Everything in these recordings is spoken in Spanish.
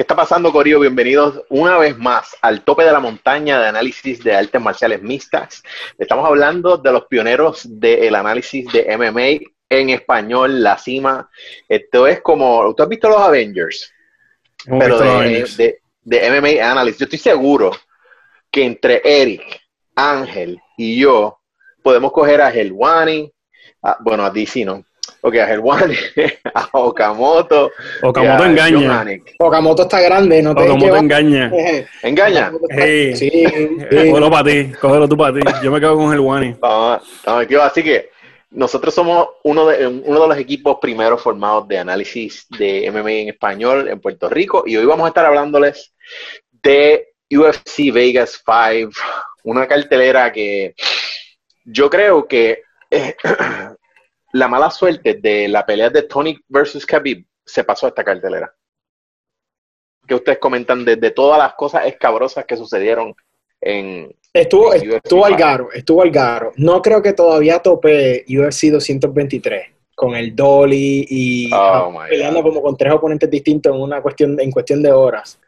¿Qué está pasando, Corio? Bienvenidos una vez más al tope de la montaña de análisis de artes marciales mixtas. Estamos hablando de los pioneros del análisis de MMA en español, la cima. Esto es como, ¿tú has visto los Avengers? Pero de, de, MMA Analysis. Yo estoy seguro que entre Eric, Ángel y yo podemos coger a Helwani, bueno, a DC no, Ok, a Helwani, a Okamoto. Okamoto engaña. Okamoto está grande, no te Okamoto engaña. ¿Engaña? Sí, sí, Cógelo para ti, cógelo tú para ti. Yo me quedo con Helwani. Así que nosotros somos uno de, uno de los equipos primeros formados de análisis de MMA en español en Puerto Rico y hoy vamos a estar hablándoles de UFC Vegas 5, una cartelera que yo creo que eh, la mala suerte de la pelea de Tony versus Khabib se pasó a esta cartelera. ¿Qué ustedes comentan de, todas las cosas escabrosas que sucedieron en. Estuvo, estuvo al garo, estuvo al garo. No creo que todavía tope UFC 223 con el Dolly y oh peleando como con tres oponentes distintos en una cuestión, en cuestión de horas.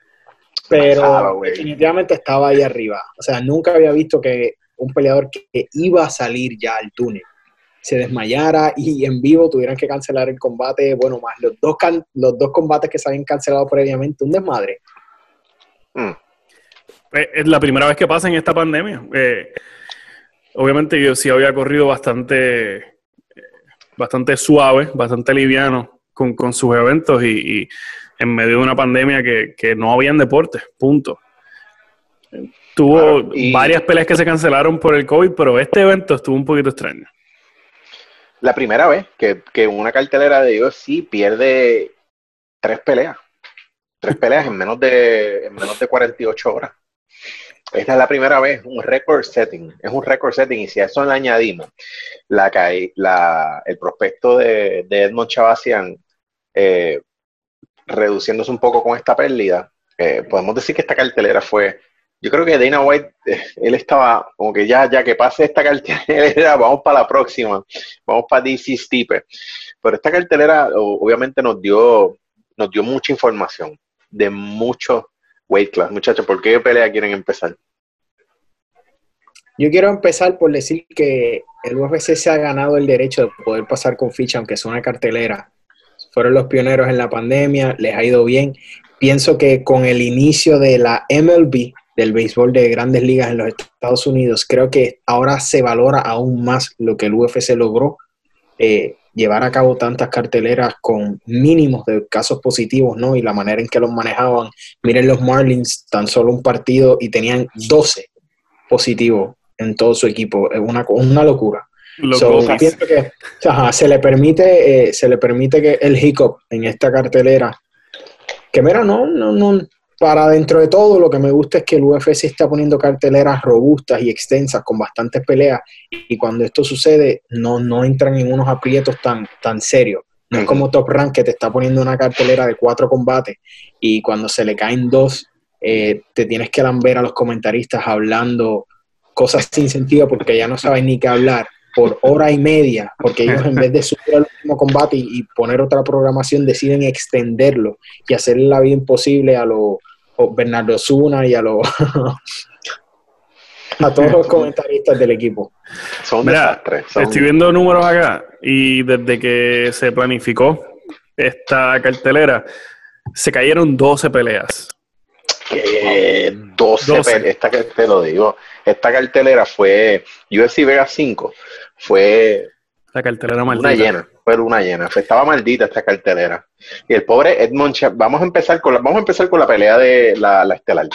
Pero definitivamente estaba ahí arriba. O sea, nunca había visto que un peleador que iba a salir ya al túnel se desmayara y en vivo tuvieran que cancelar el combate, bueno, más los dos, los dos combates que se habían cancelado previamente, un desmadre. Mm. Eh, es la primera vez que pasa en esta pandemia. Eh, obviamente yo sí había corrido bastante, eh, bastante suave, bastante liviano con, sus eventos y, en medio de una pandemia que, que no habían deportes, punto. Tuvo varias peleas que se cancelaron por el COVID, pero este evento estuvo un poquito extraño la primera vez que, una cartelera de UFC pierde tres peleas. Tres peleas en menos de, en menos de 48 horas. Esta es la primera vez, un record setting. Es un record setting. Y si a eso le añadimos la, la, el prospecto de, de Edmond Chavasian eh, reduciéndose un poco con esta pérdida, eh, podemos decir que esta cartelera fue yo creo que Dana White, eh, él estaba como que ya, ya que pase esta cartelera, vamos para la próxima, vamos para DC Stipe. Pero esta cartelera obviamente nos dio, nos dio mucha información de muchos weight class. Muchachos, ¿por qué pelea quieren empezar? Yo quiero empezar por decir que el UFC se ha ganado el derecho de poder pasar con ficha, aunque es una cartelera. Fueron los pioneros en la pandemia, les ha ido bien. Pienso que con el inicio de la MLB, del béisbol de grandes ligas en los Estados Unidos, creo que ahora se valora aún más lo que el UFC logró, eh, llevar a cabo tantas carteleras con mínimos de casos positivos, ¿no? Y la manera en que los manejaban. Miren los Marlins, tan solo un partido y tenían 12 positivos en todo su equipo. Es una, una locura. que se le permite eh, se le permite que el hiccup en esta cartelera que mira no no no para dentro de todo, lo que me gusta es que el UFC está poniendo carteleras robustas y extensas con bastantes peleas y cuando esto sucede no, no entran en unos aprietos tan, tan serios. No es como Top Rank que te está poniendo una cartelera de cuatro combates y cuando se le caen dos, eh, te tienes que ver a los comentaristas hablando cosas sin sentido porque ya no saben ni qué hablar por hora y media, porque ellos en vez de subir el último combate y, poner otra programación deciden extenderlo y hacerle la vida imposible a los Bernardo Zuna y a los a todos los comentaristas del equipo. Son desastres. Estoy viendo números acá y desde que se planificó esta cartelera se cayeron 12 peleas. 12, peleas, esta que te lo digo. Esta cartelera fue UFC Vega 5, fue la cartelera maldita. Una llena, fue una llena. Estaba maldita esta cartelera. Y el pobre Edmond vamos a empezar con la, vamos a empezar con la pelea de la, la estelar.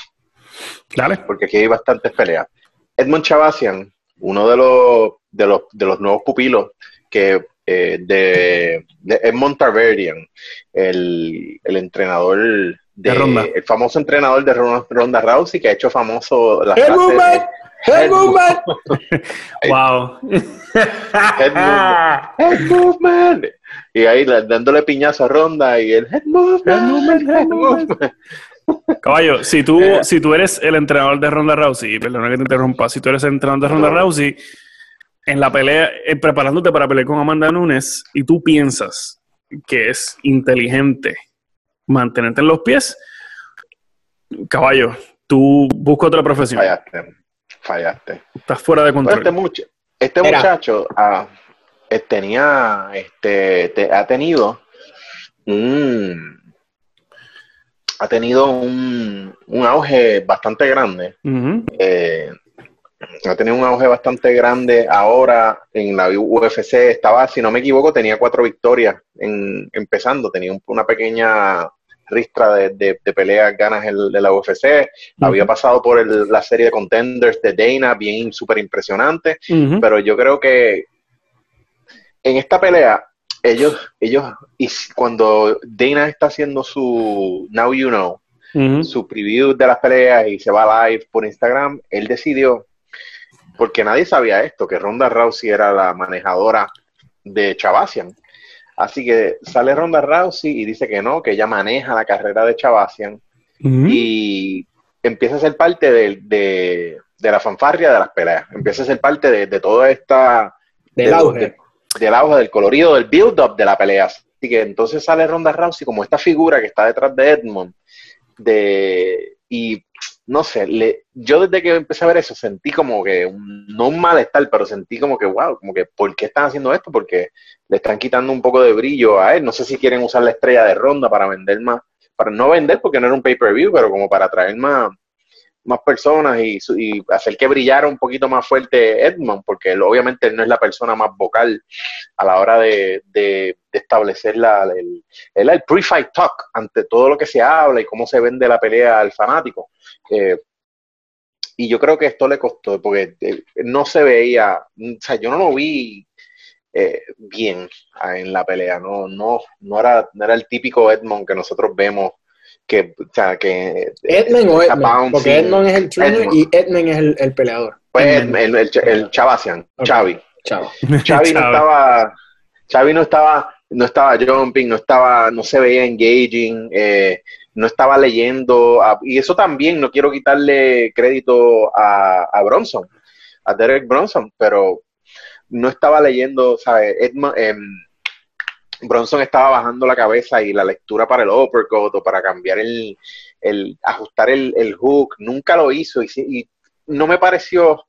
Dale. Porque aquí hay bastantes peleas. Edmond Chavasian, uno de los, de los, de los nuevos pupilos que eh, de, de, Edmond Tarverian, el, el entrenador de, Ronda. el famoso entrenador de Ronda, Rousey que ha hecho famoso la frase Head movement. wow. Head movement. Head movement. Y ahí dándole piñazo a Ronda y el head movement. Head movement. Caballo, si tú, si tú eres el entrenador de Ronda Rousey, perdona que te interrumpa, si tú eres el entrenador de Ronda Rousey, en la pelea, eh, preparándote para pelear con Amanda Nunes, y tú piensas que es inteligente mantenerte en los pies, caballo, tú busca otra profesión. Fallaste, fallaste. Estás fuera de control. este, este muchacho ah, eh, tenía, este, ha tenido un, ha tenido un, auge bastante grande. Eh, ha tenido un auge bastante grande ahora en la UFC. Estaba, si no me equivoco, tenía cuatro victorias en, empezando. Tenía una pequeña ristra de, peleas ganas de la UFC. Había pasado por la serie de contenders de Dana, bien súper impresionante. Pero yo creo que en esta pelea, ellos, ellos, y cuando Dana está haciendo su Now You Know, su preview de las peleas y se va live por Instagram, él decidió, porque nadie sabía esto, que Ronda Rousey era la manejadora de Chavasian. Así que sale Ronda Rousey y dice que no, que ella maneja la carrera de Chavasian y empieza a ser parte de, de, la fanfarria de las peleas, empieza a ser parte de, de toda esta... Del auge. del auge, del colorido, del build-up de la pelea. Así que entonces sale Ronda Rousey como esta figura que está detrás de Edmond de, y no sé, le, yo desde que empecé a ver eso sentí como que, un, no un malestar, pero sentí como que, wow, como que, ¿por qué están haciendo esto? Porque le están quitando un poco de brillo a él. No sé si quieren usar la estrella de ronda para vender más, para no vender porque no era un pay-per-view, pero como para traer más, más personas y, hacer que brillara un poquito más fuerte Edmond, porque él, obviamente no es la persona más vocal a la hora de, establecer la, el, el, pre-fight talk ante todo lo que se habla y cómo se vende la pelea al fanático. Eh, y yo creo que esto le costó, porque eh, no se veía, o sea, yo no lo vi eh, bien en la pelea, no, no, no, era, no era el típico Edmond que nosotros vemos que, o sea, que... Edmund o Edmund, porque Edmund es el trainer y Edmund es el, peleador. Pues el, el, el, Chavasian, Chavi. Chavi no estaba, Chavi no estaba, no estaba jumping, no estaba, no se veía engaging, eh, no estaba leyendo, y eso también, no quiero quitarle crédito a, a Bronson, a Derek Bronson, pero no estaba leyendo, ¿sabes? Edmund, eh, Bronson estaba bajando la cabeza y la lectura para el uppercut o para cambiar el, el ajustar el, el, hook, nunca lo hizo y, no me pareció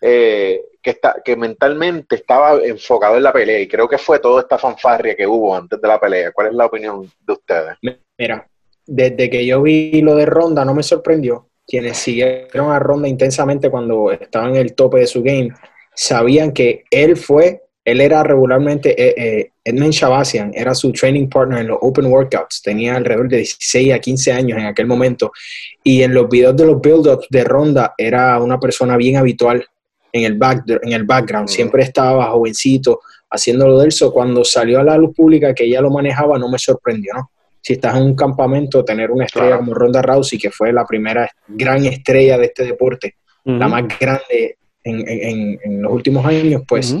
eh, que, está, que mentalmente estaba enfocado en la pelea y creo que fue toda esta fanfarria que hubo antes de la pelea. ¿Cuál es la opinión de ustedes? Mira, desde que yo vi lo de Ronda no me sorprendió. Quienes siguieron a Ronda intensamente cuando estaba en el tope de su game sabían que él fue él era regularmente, eh, eh, Edmund Shabasian era su training partner en los Open Workouts, tenía alrededor de 16 a 15 años en aquel momento, y en los videos de los build-ups de ronda era una persona bien habitual en el, back, en el background, siempre estaba jovencito haciéndolo de eso. Cuando salió a la luz pública que ella lo manejaba, no me sorprendió, ¿no? Si estás en un campamento, tener una estrella como Ronda Rousey, que fue la primera gran estrella de este deporte, la más grande en, los últimos años, pues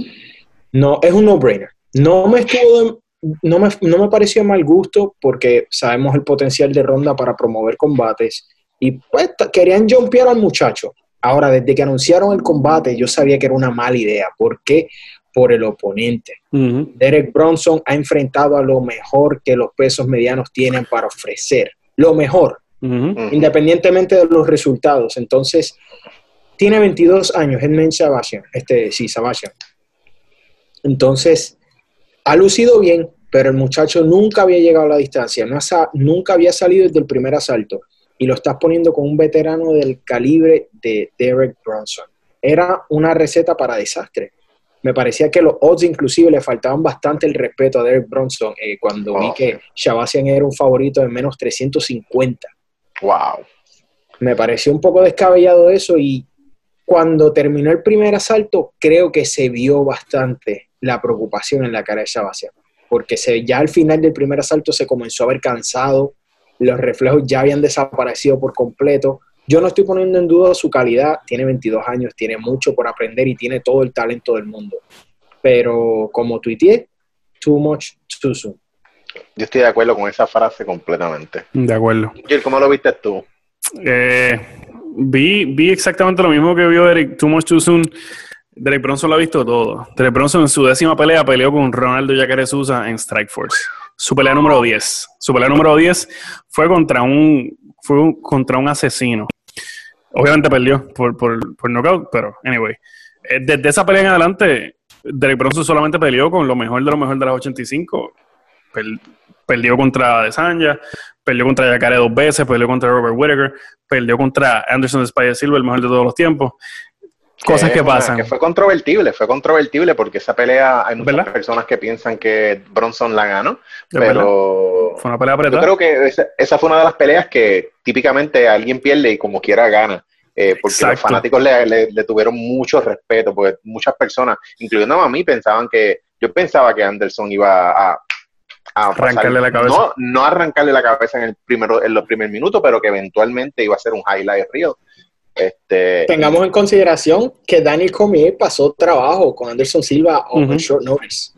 no, es un no-brainer. No me estuvo no me, no me pareció mal gusto porque sabemos el potencial de Ronda para promover combates y pues querían jumpear al muchacho. Ahora, desde que anunciaron el combate, yo sabía que era una mala idea. ¿Por qué? Por el oponente. Derek Bronson ha enfrentado a lo mejor que los pesos medianos tienen para ofrecer. Lo mejor, independientemente de los resultados. Entonces, tiene 22 años, Edmund Sabasian, este, sí, Sabasian. Entonces, ha lucido bien, pero el muchacho nunca había llegado a la distancia, no nunca había salido desde el primer asalto y lo estás poniendo con un veterano del calibre de Derek Bronson. Era una receta para desastre. Me parecía que los odds inclusive le faltaban bastante el respeto a Derek Bronson eh, cuando vi que Shabasian era un favorito de menos 350. Wow. Me pareció un poco descabellado eso y cuando terminó el primer asalto creo que se vio bastante la preocupación en la cara de Shabazian, porque se, ya al final del primer asalto se comenzó a ver cansado, los reflejos ya habían desaparecido por completo. Yo no estoy poniendo en duda su calidad, tiene 22 años, tiene mucho por aprender y tiene todo el talento del mundo. Pero como tuiteé, too much too soon. Yo estoy de acuerdo con esa frase completamente. De acuerdo. ¿Cómo lo viste tú? Eh, vi, vi exactamente lo mismo que vio Eric, Too Much Too Soon. Derek Bronson lo ha visto todo. Derek Bronson en su décima pelea peleó con Ronaldo Jacare Sousa en Strike Force. Su pelea número 10. Su pelea número 10 fue contra un fue contra un asesino. Obviamente perdió por, por, por knockout, pero anyway. Eh, desde esa pelea en adelante, Derek Bronson solamente peleó con lo mejor de lo mejor de las 85. perdió contra Desanya, perdió contra Jacare dos veces, perdió contra Robert Whittaker, perdió contra Anderson Spider Silva, el mejor de todos los tiempos. Cosas que, pasan. Que fue controvertible, fue controvertible porque esa pelea hay muchas personas que piensan que Bronson la ganó, pero fue una pelea apretada. Yo creo que esa, fue una de las peleas que típicamente alguien pierde y como quiera gana. Eh, porque los fanáticos le, tuvieron mucho respeto, porque muchas personas, incluyendo a mí, pensaban que, yo pensaba que Anderson iba a, arrancarle la cabeza. No, no arrancarle la cabeza en, el primero, en los primeros minutos, pero que eventualmente iba a ser un highlight real. Este, Tengamos en consideración que Daniel Cormier pasó trabajo con Anderson Silva o con short notice.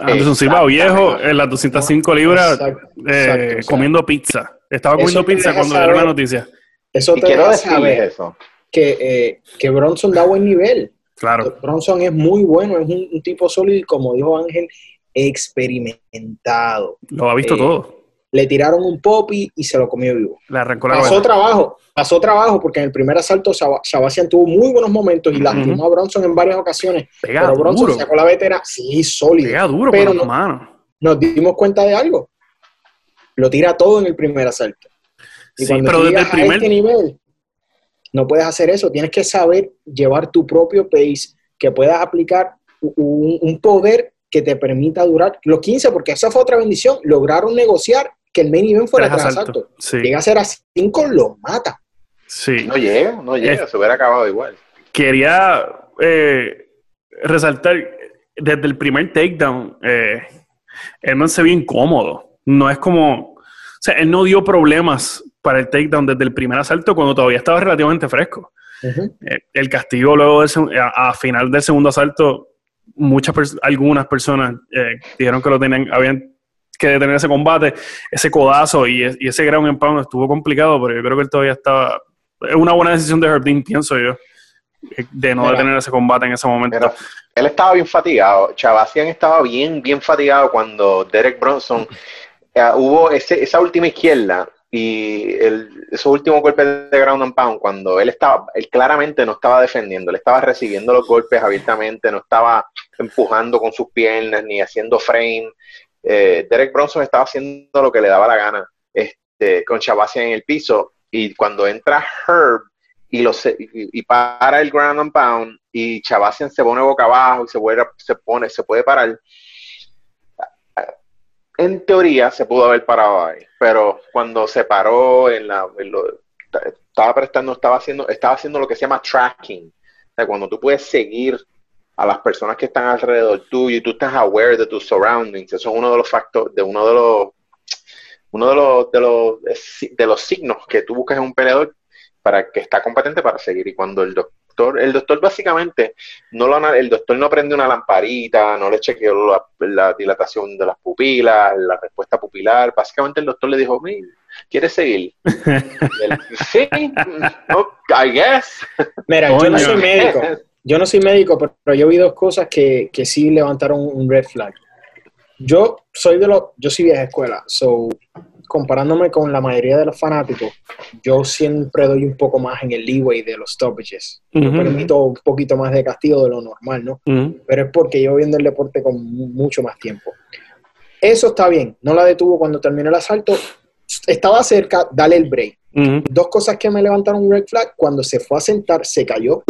Anderson Silva viejo en las 205 libras eh, comiendo pizza. Estaba comiendo pizza cuando dieron la noticia. Eso te quiero saber eso. Que, eh, que Bronson da buen nivel. Claro. Bronson es muy bueno, es un, tipo sólido y como dijo Ángel, experimentado. Lo ha visto eh, todo le tiraron un popi y se lo comió vivo. Le arrancó la pasó trabajo, pasó trabajo porque en el primer asalto Shabazian tuvo muy buenos momentos y lastimó a Bronson en varias ocasiones. pero Bronson sacó la vetera, sí, sólido. Pega duro pero no, nos dimos cuenta de algo. Lo tira todo en el primer asalto. Y sí, pero desde el primer este nivel, no puedes hacer eso. Tienes que saber llevar tu propio pace, que puedas aplicar un, un poder que te permita durar los 15, porque esa fue otra bendición. Lograron negociar que el main event fuera tras asalto. Llega a ser a 5, lo mata. Sí. No llega, no llega, se hubiera acabado igual. Quería eh, resaltar, desde el primer takedown, eh, él no se ve incómodo. No es como. O sea, él no dio problemas para el takedown desde el primer asalto cuando todavía estaba relativamente fresco. Eh, el castigo luego a, final del segundo asalto, muchas algunas personas dijeron que lo tenían, habían que detener ese combate, ese codazo y, ese ground and pound estuvo complicado, pero yo creo que él todavía estaba. Es una buena decisión de Herb pienso yo, de no detener ese combate en ese momento. él estaba bien fatigado. Chavacian estaba bien, bien fatigado cuando Derek Bronson eh, hubo esa última izquierda y el, esos últimos golpes de ground and pound, cuando él estaba, él claramente no estaba defendiendo, él estaba recibiendo los golpes abiertamente, no estaba empujando con sus piernas ni haciendo frame, eh, Derek Bronson estaba haciendo lo que le daba la gana este, con Chavasia en el piso y cuando entra Herb y, y, para el ground and pound y Chavasian se pone boca abajo y se, vuelve, se, pone, se puede parar, en teoría se pudo haber parado ahí, pero cuando se paró en la... estaba prestando, estaba haciendo, estaba haciendo lo que se llama tracking. O cuando tú puedes seguir a las personas que están alrededor tuyo y tú estás aware de tus surroundings. Eso es uno de los factores, de uno de los uno de los, de los, de los signos que tú buscas en un peleador para que está competente para seguir. Y cuando el doctor, el doctor básicamente, no lo, el doctor no prende una lamparita, no le chequeó la, dilatación de las pupilas, la respuesta pupilar. Básicamente el doctor le dijo, ¿quieres seguir? sí, I guess. Mira, yo no soy médico. Yo no soy médico, pero, yo vi dos cosas que, que sí levantaron un red flag. Yo soy de los, yo soy vieja escuela, so comparándome con la mayoría de los fanáticos, yo siempre doy un poco más en el leeway de los stoppages. Yo permito un poquito más de castigo de lo normal, ¿no? Pero es porque yo viendo el deporte con mucho más tiempo. Eso está bien, no la detuvo cuando terminó el asalto, estaba cerca, dale el break. Dos cosas que me levantaron un red flag, cuando se fue a sentar, se cayó,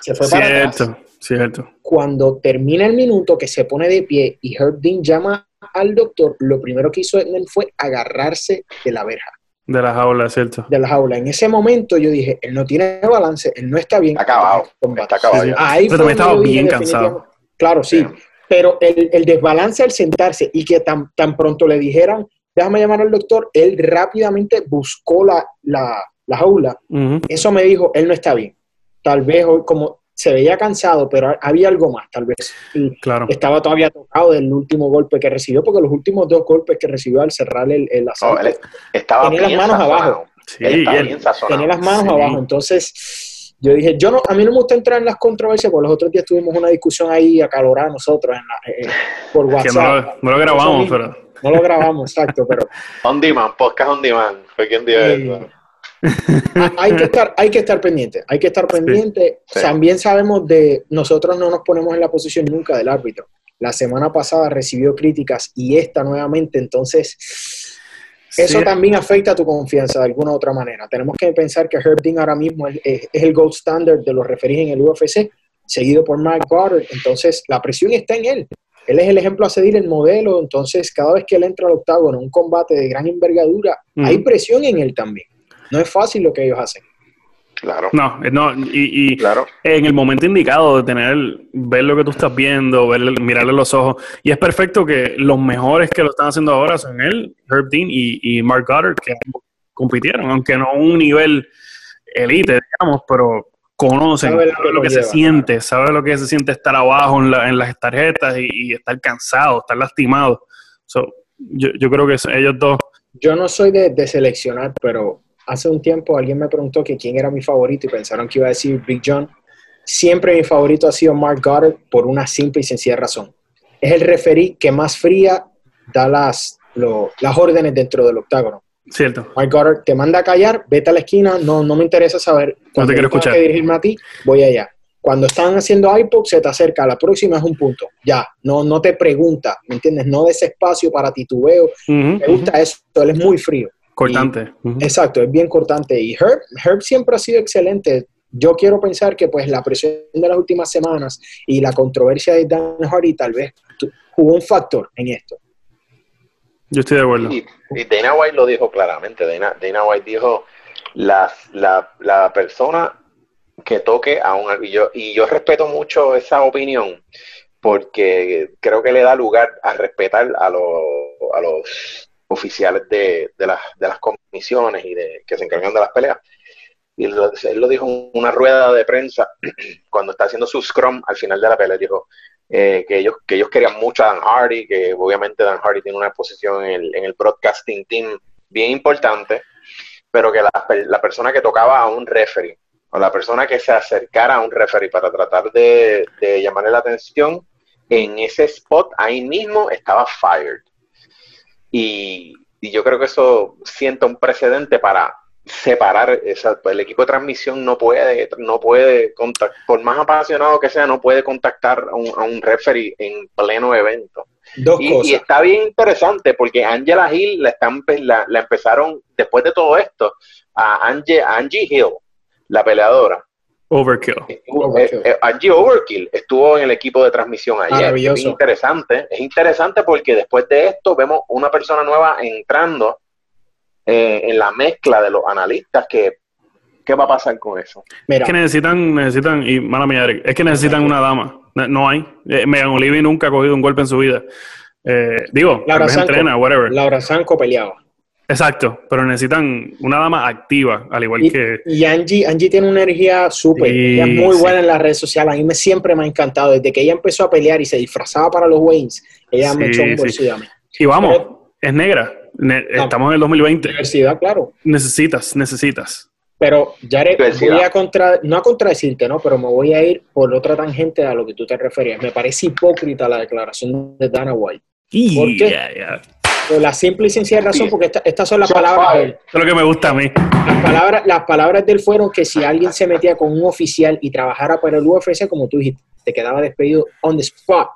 se fue cierto, para Cierto. Cuando termina el minuto que se pone de pie y Herb Dean llama al doctor, lo primero que hizo él fue agarrarse de la verja. De la jaula, ¿cierto? De la jaula. En ese momento yo dije, él no tiene balance, él no está bien. Está acabado. Está acabado. Pero también estaba bien cansado. Claro, sí. Pero el, desbalance al sentarse y que tan, tan pronto le dijeran, déjame llamar al doctor, él rápidamente buscó la, la, jaula. Eso me dijo, él no está bien tal vez hoy como se veía cansado, pero había algo más, tal vez. claro. Estaba todavía tocado del último golpe que recibió, porque los últimos dos golpes que recibió al cerrar el, el asalto, estaba tenía las manos abajo. Sí, tenía las manos abajo. Entonces, yo dije, yo no, a mí no me gusta entrar en las controversias, porque los otros días tuvimos una discusión ahí acalorada nosotros en la, eh, por WhatsApp. no, lo, grabamos, pero... No lo grabamos, exacto, pero... On demand, podcast on demand, fue quien dio eso hay, que estar, hay que estar pendiente, hay que estar pendiente. También sabemos de, nosotros no nos ponemos en la posición nunca del árbitro. La semana pasada recibió críticas y esta nuevamente, entonces eso también afecta a tu confianza de alguna u otra manera. Tenemos que pensar que Herb Dean ahora mismo es, el gold standard de los referidos en el UFC, seguido por Mike Goddard, entonces la presión está en él. Él es el ejemplo a seguir, el modelo, entonces cada vez que él entra al octágono en un combate de gran envergadura, hay presión en él también. No es fácil lo que ellos hacen. Claro. No, no y, claro. en el momento indicado de tener, ver lo que tú estás viendo, ver, mirarle los ojos. Y es perfecto que los mejores que lo están haciendo ahora son él, Herb Dean y, Mark Goddard, que compitieron, aunque no a un nivel elite, digamos, pero conocen, lo, que, se siente, sabe lo que se siente estar abajo en, las tarjetas y, estar cansado, estar lastimado. yo, yo creo que ellos dos. Yo no soy de, de seleccionar, pero hace un tiempo alguien me preguntó que quién era mi favorito y pensaron que iba a decir Big John. Siempre mi favorito ha sido Mark Goddard por una simple y sencilla razón. Es el referí que más fría da las, las órdenes dentro del octágono. Cierto. Mark Goddard te manda a callar, vete a la esquina, no, no me interesa saber. Cuando no te quiero escuchar. que dirigirme a ti, voy allá. Cuando están haciendo iPod, se te acerca, la próxima es un punto. Ya, no, no te pregunta, ¿me entiendes? No des espacio para titubeo. me gusta eso, él es muy frío. Cortante. Exacto, es bien cortante. Y Herb, Herb siempre ha sido excelente. Yo quiero pensar que pues la presión de las últimas semanas y la controversia de Dan Hardy tal vez jugó un factor en esto. Yo estoy de acuerdo. Y, Dana White lo dijo claramente. Dana, Dana White dijo, la, la, persona que toque a un... Y yo, y yo respeto mucho esa opinión porque creo que le da lugar a respetar a, los a los oficiales de, de, las, de las comisiones y de que se encargan de las peleas. Y él lo, dijo en una rueda de prensa cuando está haciendo su scrum al final de la pelea. Dijo eh, que, ellos, que ellos querían mucho a Dan Hardy, que obviamente Dan Hardy tiene una posición en el, en el broadcasting team bien importante, pero que la, la persona que tocaba a un referee o la persona que se acercara a un referee para tratar de, de llamarle la atención, en ese spot ahí mismo estaba fired. Y, yo creo que eso sienta un precedente para separar esa, pues, el equipo de transmisión no puede no puede contactar, por más apasionado que sea no puede contactar a un, a un referee en pleno evento. Y, está bien interesante porque Angela Hill la, están, la, la empezaron después de todo esto a Angie, Angie Hill la peleadora Overkill. Eh, eh, Angie Overkill estuvo en el equipo de transmisión ayer. Es interesante. Es interesante porque después de esto vemos una persona nueva entrando eh, en la mezcla de los analistas que ¿qué va a pasar con eso? Es que necesitan, necesitan, y mala mía, es que necesitan una dama. No hay. Megan Olivi nunca ha cogido un golpe en su vida. digo, Laura entrena, whatever. Laura Sanko peleaba. Exacto, pero necesitan una dama activa, al igual que... Y Angie, Angie tiene una energía súper, ella es muy buena en las redes sociales, a mí me, siempre me ha encantado, desde que ella empezó a pelear y se disfrazaba para los Waynes, ella me echó un bolsillo a mí. Y vamos, es negra, estamos en el 2020. Diversidad, claro. Necesitas, necesitas. Pero, Jared, voy a contra, no a contradecirte, ¿no? Pero me voy a ir por otra tangente a lo que tú te referías. Me parece hipócrita la declaración de Dana White. ¿Por qué? La simple y sencilla razón, porque estas son las palabras de él. es lo que me gusta a mí. Las palabras, las palabras de él fueron que si alguien se metía con un oficial y trabajara para el UFC, como tú dijiste, te quedaba despedido on the spot.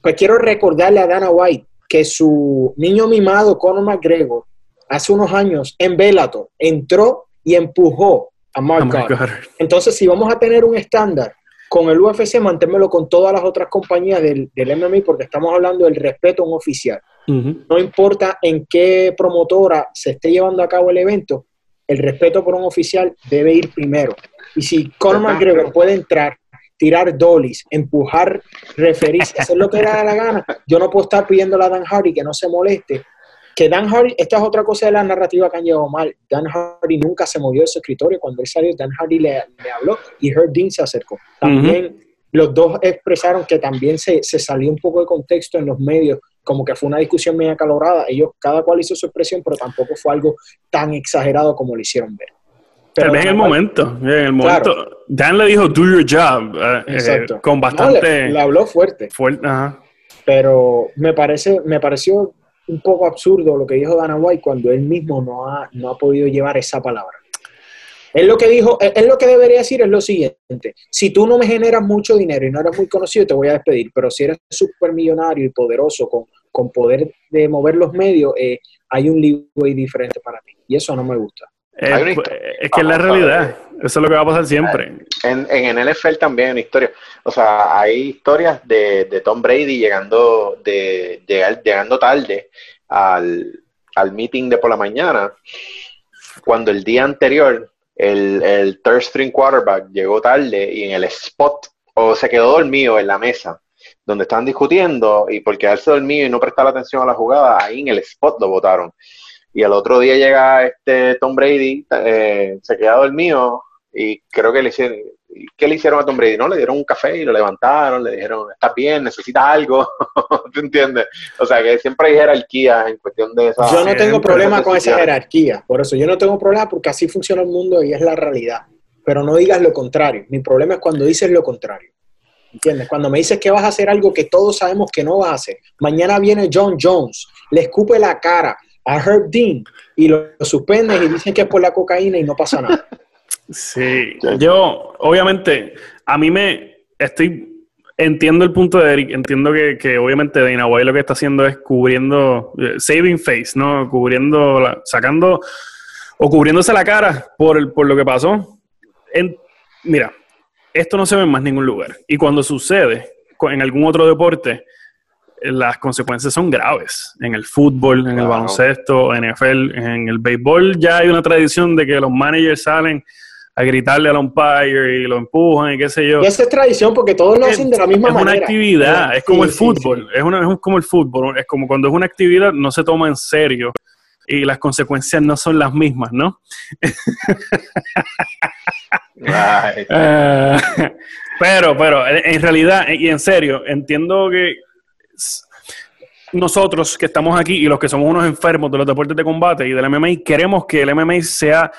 Pues quiero recordarle a Dana White que su niño mimado, Conor McGregor, hace unos años en Bellator entró y empujó a Mark oh Entonces, si vamos a tener un estándar con el UFC, manténmelo con todas las otras compañías del, del MMA porque estamos hablando del respeto a un oficial. No importa en qué promotora se esté llevando a cabo el evento, el respeto por un oficial debe ir primero. Y si Conor McGregor puede entrar, tirar dollies, empujar referirse, hacer lo que le da la gana, yo no puedo estar pidiendo a Dan Hardy que no se moleste. Que Dan Hardy, esta es otra cosa de la narrativa que han llevado mal. Dan Hardy nunca se movió de su escritorio. Cuando él salió, Dan Hardy le, habló y Herb Dean se acercó. También los dos expresaron que también se, se salió un poco de contexto en los medios como que fue una discusión media calorada. Ellos, cada cual hizo su expresión, pero tampoco fue algo tan exagerado como lo hicieron ver. Pero en el momento, en el momento, Dan le dijo, do your job, eh, eh, con bastante... le, habló fuerte. fuerte ajá. Pero me, parece, me pareció un poco absurdo lo que dijo Dana White cuando él mismo no ha, no ha podido llevar esa palabra. Él lo que dijo, él lo que debería decir es lo siguiente, si tú no me generas mucho dinero y no eres muy conocido, te voy a despedir, pero si eres súper millonario y poderoso con, con poder de mover los medios, eh, hay un leeway diferente para ti. Y eso no me gusta. Eh, pues, es que es la realidad. Eso es lo que va a pasar siempre. En, en, en NFL también hay una historia. O sea, hay historias de, de Tom Brady llegando, de, llegando tarde al, al meeting de por la mañana, cuando el día anterior el, third string quarterback llegó tarde y en el spot o se quedó dormido en la mesa donde estaban discutiendo y por quedarse dormido y no prestar atención a la jugada, ahí en el spot lo votaron. Y el otro día llega este Tom Brady, eh, se queda dormido y creo que le hicieron, ¿qué le hicieron a Tom Brady? No, le dieron un café y lo levantaron, le dijeron, estás bien, necesitas algo, ¿tú entiendes? O sea, que siempre hay jerarquía en cuestión de esa... Yo no tengo problema con esa jerarquía, por eso yo no tengo problema porque así funciona el mundo y es la realidad, pero no digas lo contrario, mi problema es cuando dices lo contrario. ¿Entiendes? Cuando me dices que vas a hacer algo que todos sabemos que no vas a hacer. Mañana viene John Jones, le escupe la cara a Herb Dean y lo, suspenden y dicen que es por la cocaína y no pasa nada. Sí, yo obviamente, a mí me estoy, entiendo el punto de Eric, entiendo que, que obviamente Dana White lo que está haciendo es cubriendo, eh, saving face, ¿no? Cubriendo, sacando o cubriéndose la cara por, por lo que pasó. En, mira, esto no se ve en más ningún lugar. Y cuando sucede en algún otro deporte, las consecuencias son graves. En el fútbol, en el baloncesto, en NFL, en el béisbol ya hay una tradición de que los managers salen a gritarle al umpire y lo empujan y qué sé yo. Y esa es tradición porque todos lo hacen de la misma manera. Es una actividad, es como el fútbol, Es, una, es como el fútbol, es como cuando es una actividad no se toma en serio y las consecuencias no son las mismas, ¿no? Eh, pero, pero, en realidad, y en serio, entiendo que nosotros que estamos aquí y los que somos unos enfermos de los deportes de combate y del MMA, queremos que el MMA sea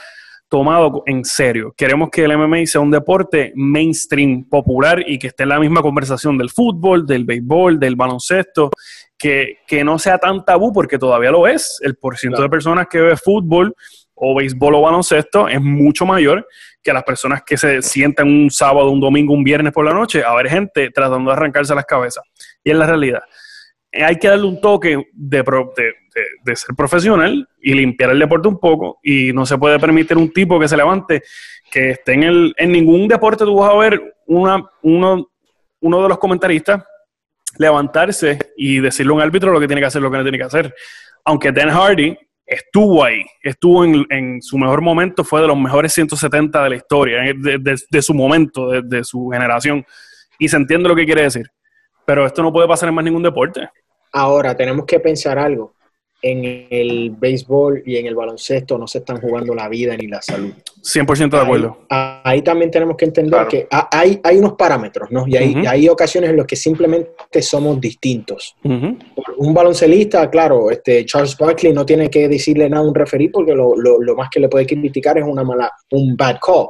tomado en serio. Queremos que el MMA sea un deporte mainstream, popular y que esté en la misma conversación del fútbol, del béisbol, del baloncesto, que, no sea tan tabú porque todavía lo es. El porcentaje de personas que ve fútbol o béisbol o baloncesto es mucho mayor que las personas que se sientan un sábado, un domingo, un viernes por la noche a ver gente tratando de arrancarse las cabezas. Y es la realidad. Hay que darle un toque de, de, ser profesional y limpiar el deporte un poco. Y no se puede permitir un tipo que se levante, que esté en el. En ningún deporte tú vas a ver uno, de los comentaristas levantarse y decirle a un árbitro lo que tiene que hacer, lo que no tiene que hacer. Aunque Dan Hardy estuvo ahí, estuvo en, su mejor momento, fue de los mejores 170 de la historia, eh, de, su momento, de, su generación, y se entiende lo que quiere decir. Pero esto no puede pasar en más ningún deporte. Ahora, tenemos que pensar algo en el béisbol y en el baloncesto no se están jugando la vida ni la salud. 100% de acuerdo. Ahí, también tenemos que entender que hay, hay unos parámetros, ¿no? Y hay, hay ocasiones en las que simplemente somos distintos. Un baloncelista, claro, este Charles Barkley no tiene que decirle nada a un referí porque lo, lo, más que le puede criticar es una mala, un bad call.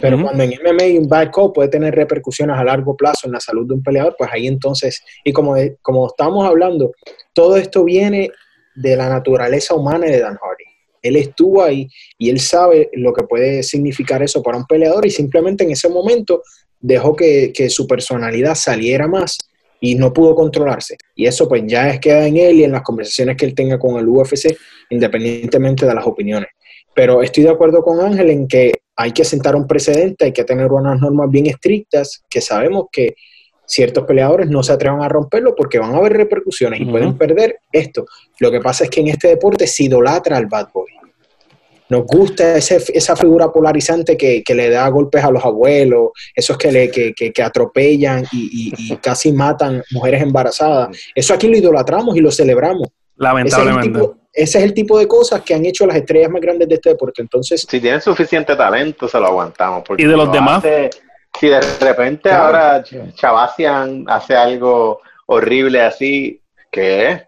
Pero cuando en MMA un bad call puede tener repercusiones a largo plazo en la salud de un peleador, pues ahí entonces, y como, como estamos hablando, todo esto viene de la naturaleza humana de Dan Hardy. Él estuvo ahí y él sabe lo que puede significar eso para un peleador y simplemente en ese momento dejó que, su personalidad saliera más y no pudo controlarse. Y eso pues ya es queda en él y en las conversaciones que él tenga con el UFC, independientemente de las opiniones. Pero estoy de acuerdo con Ángel en que hay que sentar un precedente, hay que tener unas normas bien estrictas que sabemos que ciertos peleadores no se atrevan a romperlo porque van a haber repercusiones y pueden perder esto. Lo que pasa es que en este deporte se idolatra al bad boy. Nos gusta esa figura polarizante que, le da golpes a los abuelos, esos que, le, que, atropellan y, casi matan mujeres embarazadas. Eso aquí lo idolatramos y lo celebramos. Lamentablemente. Ese es, el tipo, de cosas que han hecho las estrellas más grandes de este deporte. Entonces, si tienen suficiente talento, se lo aguantamos. y de los demás. Si de repente ahora Chavasian hace algo horrible así, ¿qué?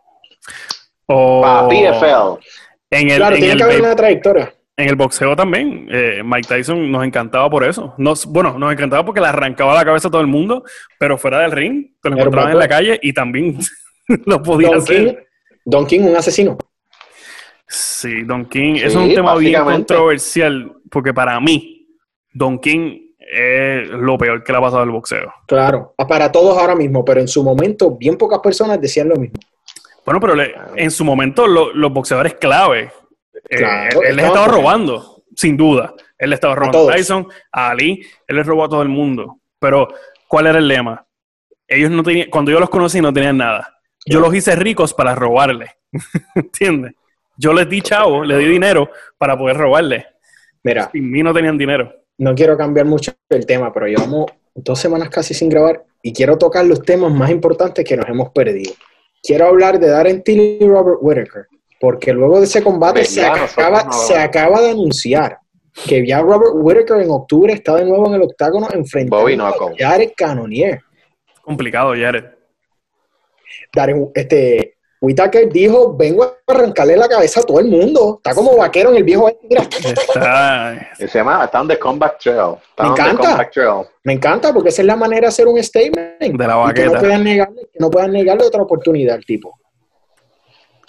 O... Para PFL. En el, claro, tiene que haber una trayectoria. En el boxeo también, eh, Mike Tyson nos encantaba por eso. Nos, bueno, nos encantaba porque le arrancaba la cabeza a todo el mundo, pero fuera del ring, te lo encontraban en la calle y también lo podía hacer. Don King, un asesino. Sí, Don King, eso es un tema bien controversial. porque para mí, Don King es lo peor que le ha pasado al boxeo. Claro, para todos ahora mismo, pero en su momento bien pocas personas decían lo mismo. Bueno, pero en su momento los boxeadores clave, eh, él, les estaba robando, sin duda. Él le estaba robando a Tyson, a Ali, él les robó a todo el mundo. Pero, ¿cuál era el lema? Ellos no tenían, cuando yo los conocí no tenían nada. Yo los hice ricos para robarle. ¿Entiendes? Yo les di chavo, les di dinero para poder robarle. Mira. Y mí no tenían dinero. No quiero cambiar mucho el tema, pero llevamos dos semanas casi sin grabar y quiero tocar los temas más importantes que nos hemos perdido quiero hablar de Darren Till y Robert Whitaker, porque luego de ese combate se acaba, se acaba de anunciar que ya Robert Whitaker en octubre está de nuevo en el octágono enfrentando a Jared Cannonier. Complicado, Jared. Darren, este, Whitaker dijo, vengo a arrancarle la cabeza a todo el mundo. Está como vaquero en el viejo. Está, se llama, está on the comeback trail. me encanta. Me encanta porque esa es la manera de hacer un statement. De la vaqueta. Que no puedan negarle, que no puedan negarle otra oportunidad al tipo.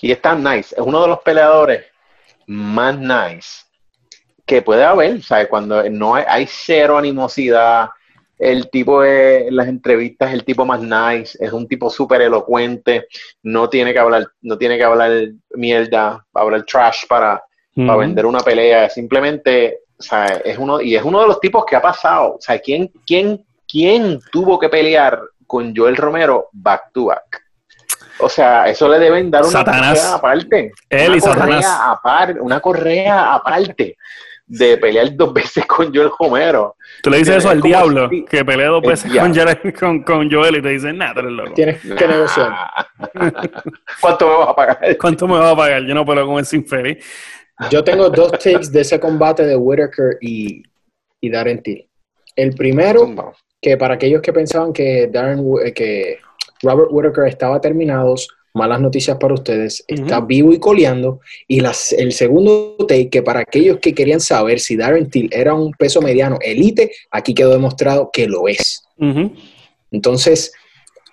Y es tan nice. Es uno de los peleadores más nice que puede haber. ¿sabes? Cuando no hay, hay cero animosidad, el tipo en las entrevistas es el tipo más nice, es un tipo súper elocuente, no tiene que hablar, no tiene que hablar mierda, hablar trash para, para vender una pelea, simplemente, o sea, es uno, y es uno de los tipos que ha pasado, o sea, ¿quién, quién, quién tuvo que pelear con Joel Romero back to back? O sea, eso le deben dar una correa aparte. Él y correa aparte, una correa aparte de pelear dos veces con Joel Romero. Tú le dices eso al diablo, que pelea dos veces con, con, Joel y te dicen, nada, tú eres loco. Tienes que negociar. ¿Cuánto me vas a pagar? ¿Cuánto me vas a pagar? Yo no puedo con ese infeliz. Yo tengo dos takes de ese combate de Whitaker y, y Darren Till. El primero, que para aquellos que pensaban que, Darren, que Robert Whitaker estaba terminado, malas noticias para ustedes, está vivo y coleando. Y las, el segundo take, que para aquellos que querían saber si Darren Till era un peso mediano elite, aquí quedó demostrado que lo es. Entonces,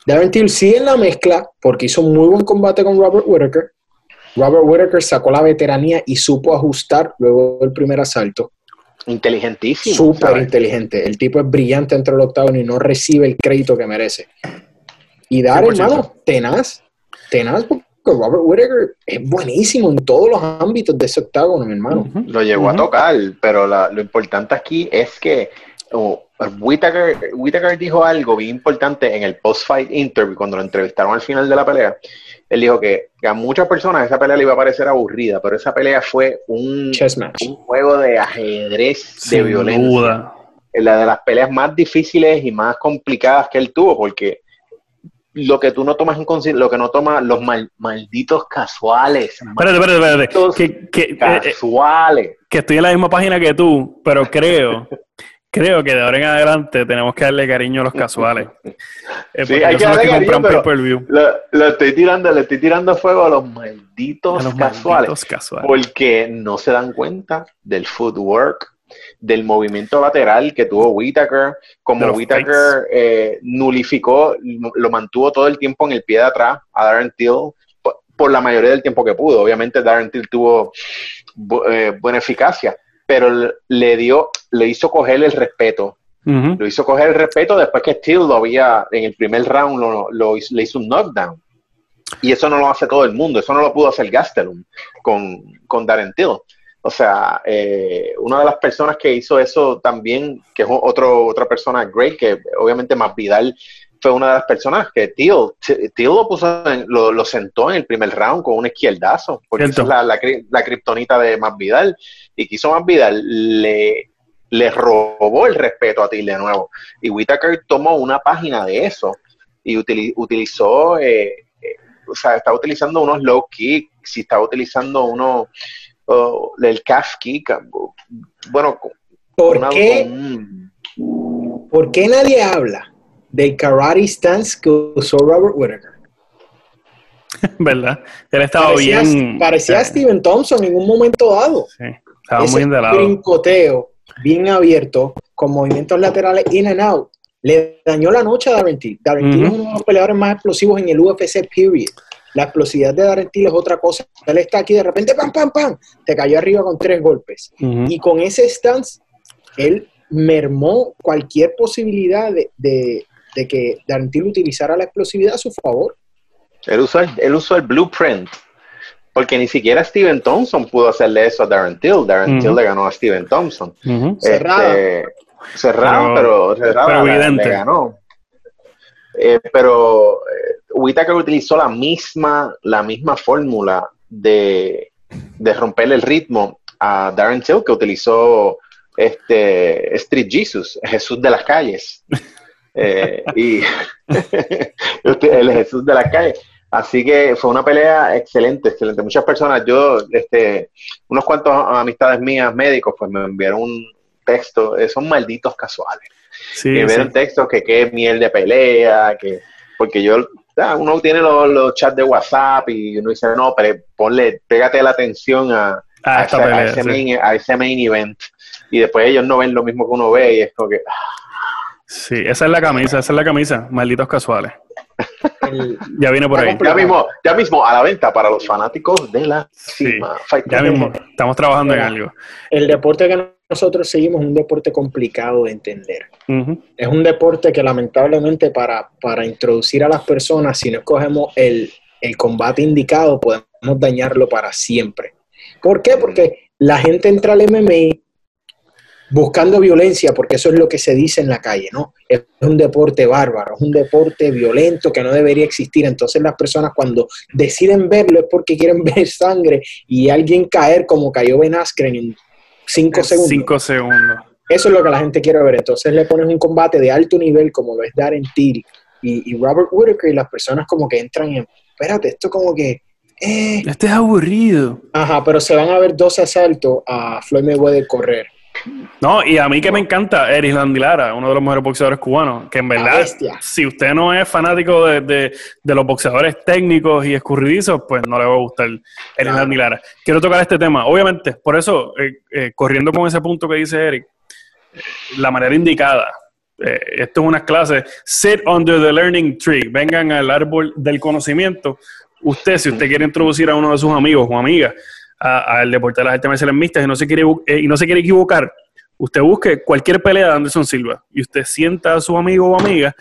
Darren Till sigue en la mezcla porque hizo un muy buen combate con Robert Whitaker. Robert Whitaker sacó la veteranía y supo ajustar luego del primer asalto. Inteligentísimo. Súper inteligente. El tipo es brillante entre el octavo y no recibe el crédito que merece. Y Darren, hermano, tenaz, tenaz porque Robert Whittaker es buenísimo en todos los ámbitos de ese octágono, mi hermano. Lo llegó a tocar, pero lo importante aquí es que uh, Whittaker, dijo algo bien importante en el post-fight interview, cuando lo entrevistaron al final de la pelea. Él dijo que, a muchas personas esa pelea le iba a parecer aburrida, pero esa pelea fue un, un juego de ajedrez de violencia. La de las peleas más difíciles y más complicadas que él tuvo, porque lo que tú no tomas en consideración, lo que no tomas los malditos casuales. Espérate, espérate, espérate. Que, eh, casuales. Que, estoy en la misma página que tú, pero creo, creo que de ahora en adelante tenemos que darle cariño a los casuales. Eh, sí, hay que darle cariño, pero lo, estoy tirando, le estoy tirando fuego a los malditos, los casuales, malditos casuales. Porque no se dan cuenta del footwork del movimiento lateral que tuvo Whitaker, como Whitaker eh, nulificó, lo mantuvo todo el tiempo en el pie de atrás a Darren Till por, la mayoría del tiempo que pudo. Obviamente Darren Till tuvo eh, buena eficacia, pero le dio, le hizo coger el respeto. Lo hizo coger el respeto después que Till lo había, en el primer round lo, le hizo un knockdown. Y eso no lo hace todo el mundo, eso no lo pudo hacer Gastelum con, con Darren Till. O sea, eh, una de las personas que hizo eso también, que es otro, otra persona great, que obviamente más Vidal fue una de las personas que Tío, Tío lo puso, lo, sentó en el primer round con un izquierdazo, porque es la, la, kriptonita de más Vidal, y quiso más Vidal, le, le robó el respeto a Till de nuevo. Y Whitaker tomó una página de eso y utilizó, eh, eh, o sea, estaba utilizando unos low kicks y estaba utilizando unos del calf kick. Bueno, ¿por qué, ¿por qué nadie habla del karate stance que usó Robert Whittaker? ¿Verdad? Él estaba bien. Parecía Steven Thompson en un momento dado. Sí, estaba muy brincoteo bien abierto, con movimientos laterales in and out, le dañó la noche a Darren Till. Darren Till es uno de los peleadores más explosivos en el UFC, period. La explosividad de Darren Till es otra cosa. Él está aquí de repente, pam, pam, pam, te cayó arriba con tres golpes. Y con ese stance, él mermó cualquier posibilidad de, de, que Darren Till utilizara la explosividad a su favor. Él usó el, él usó el blueprint porque ni siquiera Steven Thompson pudo hacerle eso a Darren Till. Darren Till le ganó a Steven Thompson. cerrado. Este, cerrado, pero, cerrado, evidente. Le, ganó. Eh, pero eh, Whitaker utilizó la misma, la misma fórmula de, de romper el ritmo a Darren Till que utilizó este Street Jesus, Jesús de las calles. Eh, y el Jesús de las calles. Así que fue una pelea excelente, excelente. Muchas personas, yo, este, unos cuantos amistades mías médicos, pues me enviaron un texto, eh, son malditos casuales. Sí, que sí. textos que qué miel de pelea, que, porque yo, uno tiene los, chats de WhatsApp y uno dice, no, pero ponle, pégate la atención a, a, ese, main, a ese main event. Y después ellos no ven lo mismo que uno ve y es como que... Sí, esa es la camisa, esa es la camisa, malditos casuales. ya viene por ahí. Ya mismo, ya mismo a la venta para los fanáticos de la cima. ya mismo, estamos trabajando en algo. El deporte que nosotros seguimos un deporte complicado de entender. Es un deporte que lamentablemente para, para introducir a las personas, si no escogemos el, el combate indicado, podemos dañarlo para siempre. ¿Por qué? Porque la gente entra al MMA buscando violencia, porque eso es lo que se dice en la calle, ¿no? Es un deporte bárbaro, es un deporte violento que no debería existir. Entonces las personas cuando deciden verlo es porque quieren ver sangre y alguien caer como cayó Ben Askren en cinco segundos. Cinco segundos. Eso es lo que la gente quiere ver. Entonces le pones un combate de alto nivel como lo es Darren Till y, y Robert Whitaker y las personas como que entran en, espérate, esto como que... Eh. Este es aburrido. Ajá, pero se van a ver dos asaltos a Floyd Mayweather correr no, y a mí que me encanta Eris Landilara, uno de los mejores boxeadores cubanos, que en verdad, si usted no es fanático de, los boxeadores técnicos y escurridizos, pues no le va a gustar Eris Landilara. Quiero tocar este tema, obviamente, por eso, eh, eh, corriendo con ese punto que dice Eric, la manera indicada, eh, esto es una clase, sit under the learning tree, vengan al árbol del conocimiento. Usted, si usted quiere introducir a uno de sus amigos o amigas, al deporte de las artes marciales mixtas y no se quiere eh, y no se quiere equivocar, usted busque cualquier pelea de Anderson Silva y usted sienta a su amigo o amiga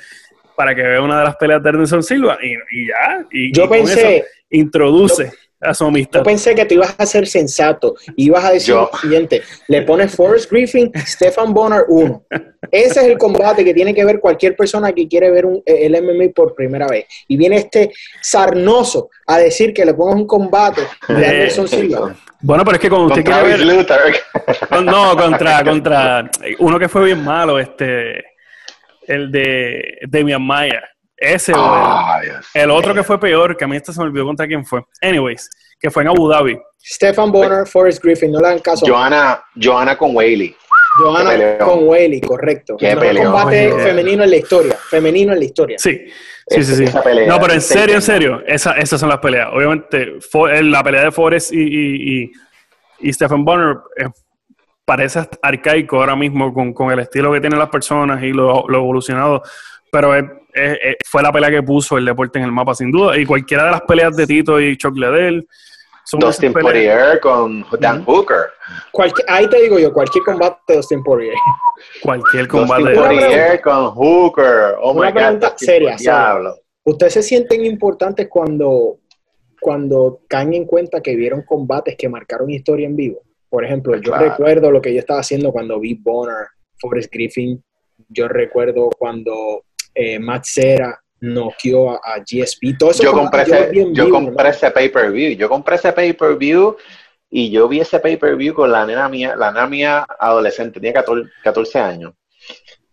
para que vea una de las peleas de Anderson Silva y, ya. Y, yo pensé. introduce. A su amistad. Yo pensé que te ibas a ser sensato. Ibas a decir lo siguiente: le pones Forrest Griffin, Stefan Bonner 1. Ese es el combate que tiene que ver cualquier persona que quiere ver un, el MMA por primera vez. Y viene este sarnoso a decir que le pongas un combate de eh, Anderson Silva. Bueno, pero es que cuando usted quiere ver... No, contra, contra uno que fue bien malo, este, el de Demian Maya. Ese, ah, el, otro que fue peor, que a mí esto se me olvidó contra quién fue. Anyways, que fue en Abu Dhabi. Stefan Bonner, Forrest Griffin, no le dan caso. Johanna, Johanna con Whaley. Johanna con Whaley, correcto. Qué no, combate femenino en la historia. Femenino en la historia. Sí. Sí, sí, sí. no, pero en serio, en serio, esa, esas son las peleas. Obviamente, la pelea de Forrest y, y, y, Stephen Bonner eh, parece arcaico ahora mismo con, con, el estilo que tienen las personas y lo, lo evolucionado, pero fue la pelea que puso el deporte en el mapa, sin duda. Y cualquiera de las peleas de Tito y Chuck Liddell Dustin Poirier con Dan Hooker. ahí te digo yo, cualquier combate de Dustin Poirier. Cualquier combate. Dustin Poirier con Hooker. Oh Una pregunta seria, ¿Ustedes se sienten importantes cuando, cuando caen en cuenta que vieron combates que marcaron historia en vivo? Por ejemplo, yo recuerdo lo que yo estaba haciendo cuando vi Bonner, Forrest Griffin. Yo recuerdo cuando eh, Matt Cera noqueó a, a GSP. Todo eso yo compré, ese, yo compré ese pay-per-view. Yo compré ese pay-per-view y yo vi ese pay-per-view con la nena mía, la nena mía adolescente, tenía 14, años.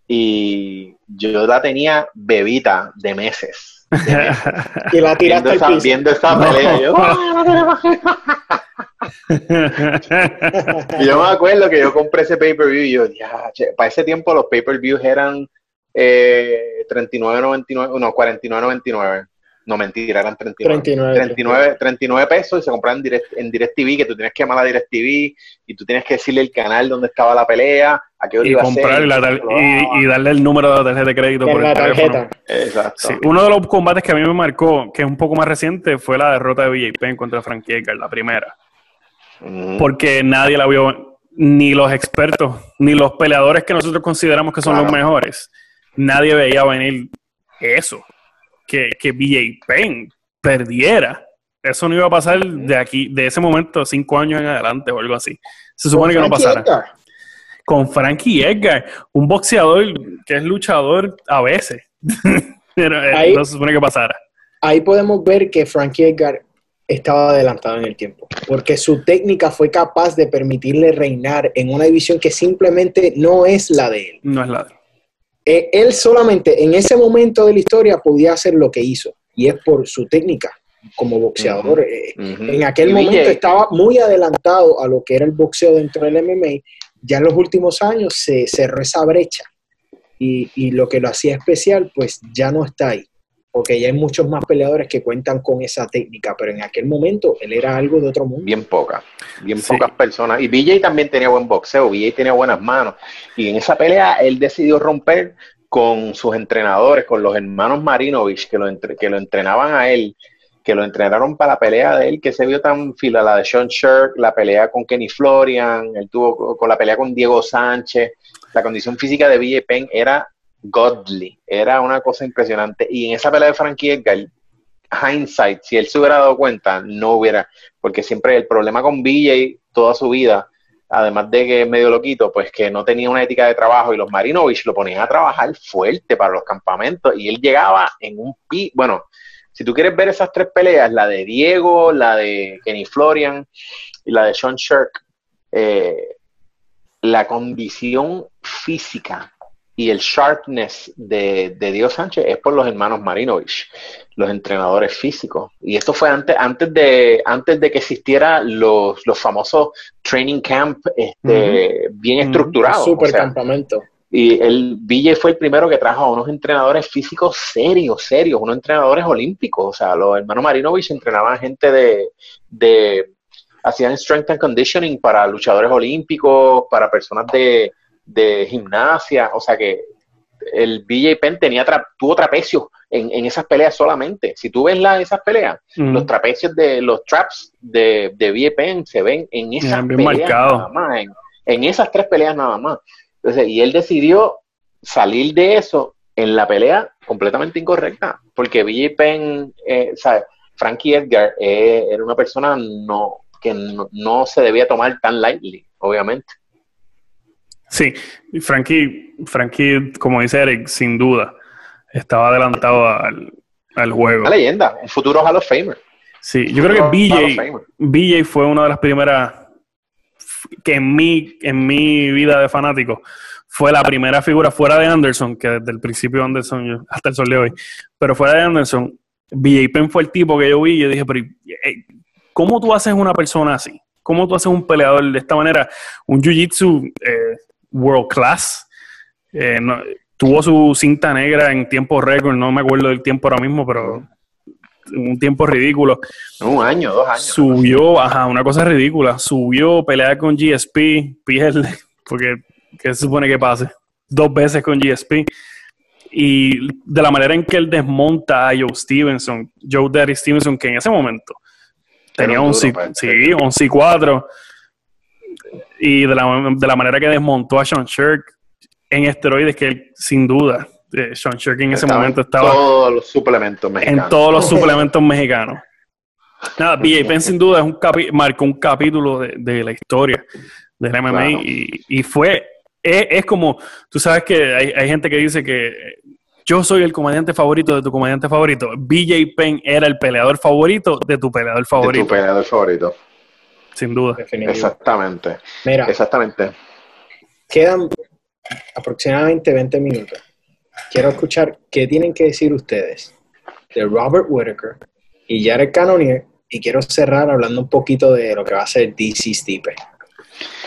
Y yo la tenía bebita de meses. y la tiraste viendo, esa, viendo esa pelea. Yo, y yo me acuerdo que yo compré ese pay-per-view y yo, ya, para ese tiempo los pay-per-views eran eh, 39.99, no, 49.99. No, mentira, eran 39. 39, 39, pesos y se compraban en, direct, en DirecTV, que tú tienes que llamar a DirecTV y tú tienes que decirle el canal donde estaba la pelea, a qué hora y iba comprar a ser, y, y, darle el número de la tarjeta de crédito por la tarjeta. Exacto. uno de los combates que a mí me marcó, que es un poco más reciente, fue la derrota de Penn contra Frank Edgar, la primera. Porque nadie la vio, ni los expertos, ni los peleadores que nosotros consideramos que son los mejores. Nadie veía venir eso que, que BJ Penn perdiera. Eso no iba a pasar de aquí, de ese momento, cinco años en adelante o algo así. Se supone que no pasara. Con Frankie Edgar, un boxeador que es luchador a veces. Pero eh, no se supone que pasara. Ahí podemos ver que Frankie Edgar estaba adelantado en el tiempo, porque su técnica fue capaz de permitirle reinar en una división que simplemente no es la de él. No es la de él. Eh, él solamente en ese momento de la historia podía hacer lo que hizo, y es por su técnica como boxeador. Eh, en aquel momento estaba muy adelantado a lo que era el boxeo dentro del MMA. Ya en los últimos años se cerró esa brecha y, y lo que lo hacía especial, pues ya no está ahí porque ya hay muchos más peleadores que cuentan con esa técnica, pero en aquel momento él era algo de otro mundo. Bien pocas, bien pocas personas. Y BJ también tenía buen boxeo, BJ tenía buenas manos. Y en esa pelea él decidió romper con sus entrenadores, con los hermanos Marinovich, que lo, que lo entrenaban a él, que lo entrenaron para la pelea de él, que se vio tan fila, la de Sean Shirk, la pelea con Kenny Florian, él tuvo con la pelea con Diego Sánchez. La condición física de BJ Penn era godly. Era una cosa impresionante. Y en esa pelea de Frankie Edgar, hindsight, si él se hubiera dado cuenta, no hubiera, porque siempre el problema con BJ toda su vida, además de que es medio loquito, pues que no tenía una ética de trabajo y los Marinovich lo ponían a trabajar fuerte para los campamentos y él llegaba en un pi, bueno, si tú quieres ver esas tres peleas, la de Diego, la de Kenny Florian y la de Sean Shirk, eh, la condición física y el sharpness de, de Dios Sánchez es por los hermanos Marinovich, los entrenadores físicos. Y esto fue antes, antes, de, antes de que existiera los, los famosos training camp este, bien estructurados. Super campamento. Y el BJ fue el primero que trajo a unos entrenadores físicos serios, serios, unos entrenadores olímpicos. O sea, los hermanos Marinovich entrenaban gente de, de hacían strength and conditioning para luchadores olímpicos, para personas de, de gimnasia, o sea que el BJ Penn tenía tuvo trapecios en, esas peleas solamente. Si tú ves la, esas peleas, los trapecios de los traps de, de BJ Penn se ven en esas peleas nada más, en, esas tres peleas nada más. Entonces, y él decidió salir de eso en la pelea completamente incorrecta, porque BJ Penn, eh, ¿sabes? Frankie Edgar eh, era una persona no, que no se debía tomar tan lightly, obviamente. Sí, Frankie, Frankie, como dice Eric, sin duda, estaba adelantado al, juego. Una leyenda, un futuro Hall of Famer. Sí, yo creo que BJ, BJ fue una de las primeras que en mi, en mi vida de fanático fue la primera figura fuera de Anderson, que desde el principio Anderson, hasta el sol de hoy, pero fuera de Anderson, BJ Penn fue el tipo que yo vi y yo dije, pero eh, ¿cómo tú haces una persona así? ¿Cómo tú haces un peleador de esta manera? Un jiu-jitsu eh, world class. Eh, tuvo su cinta negra en tiempo récord, no me acuerdo del tiempo ahora mismo, pero un tiempo ridículo. Un año, dos años. Subió, ajá, una cosa ridícula. Subió, pelea con GSP, pierde, porque ¿qué se supone que pase? Dos veces con GSP. Y de la manera en que él desmonta a Joe Stevenson, Joe Daddy Stevenson, que en ese momento tenía un, sí, 11 y 4 y de la, de la manera que desmontó a Sean Shirk en esteroides, que él, sin duda, eh, Sean Shirk en ese momento estaba. En todos los suplementos mexicanos. En todos los suplementos mexicanos. Nada, BJ Penn sin duda es un marcó un capítulo de, de, la historia del MMA y, y, fue, es, es, como, tú sabes que hay, hay, gente que dice que yo soy el comediante favorito de tu comediante favorito. BJ Penn era el peleador favorito de tu peleador favorito. De tu peleador favorito sin duda. Exactamente. Mira, exactamente. Quedan aproximadamente 20 minutos. Quiero escuchar qué tienen que decir ustedes de Robert Whitaker y Jared Cannonier y quiero cerrar hablando un poquito de lo que va a ser DC Stipe.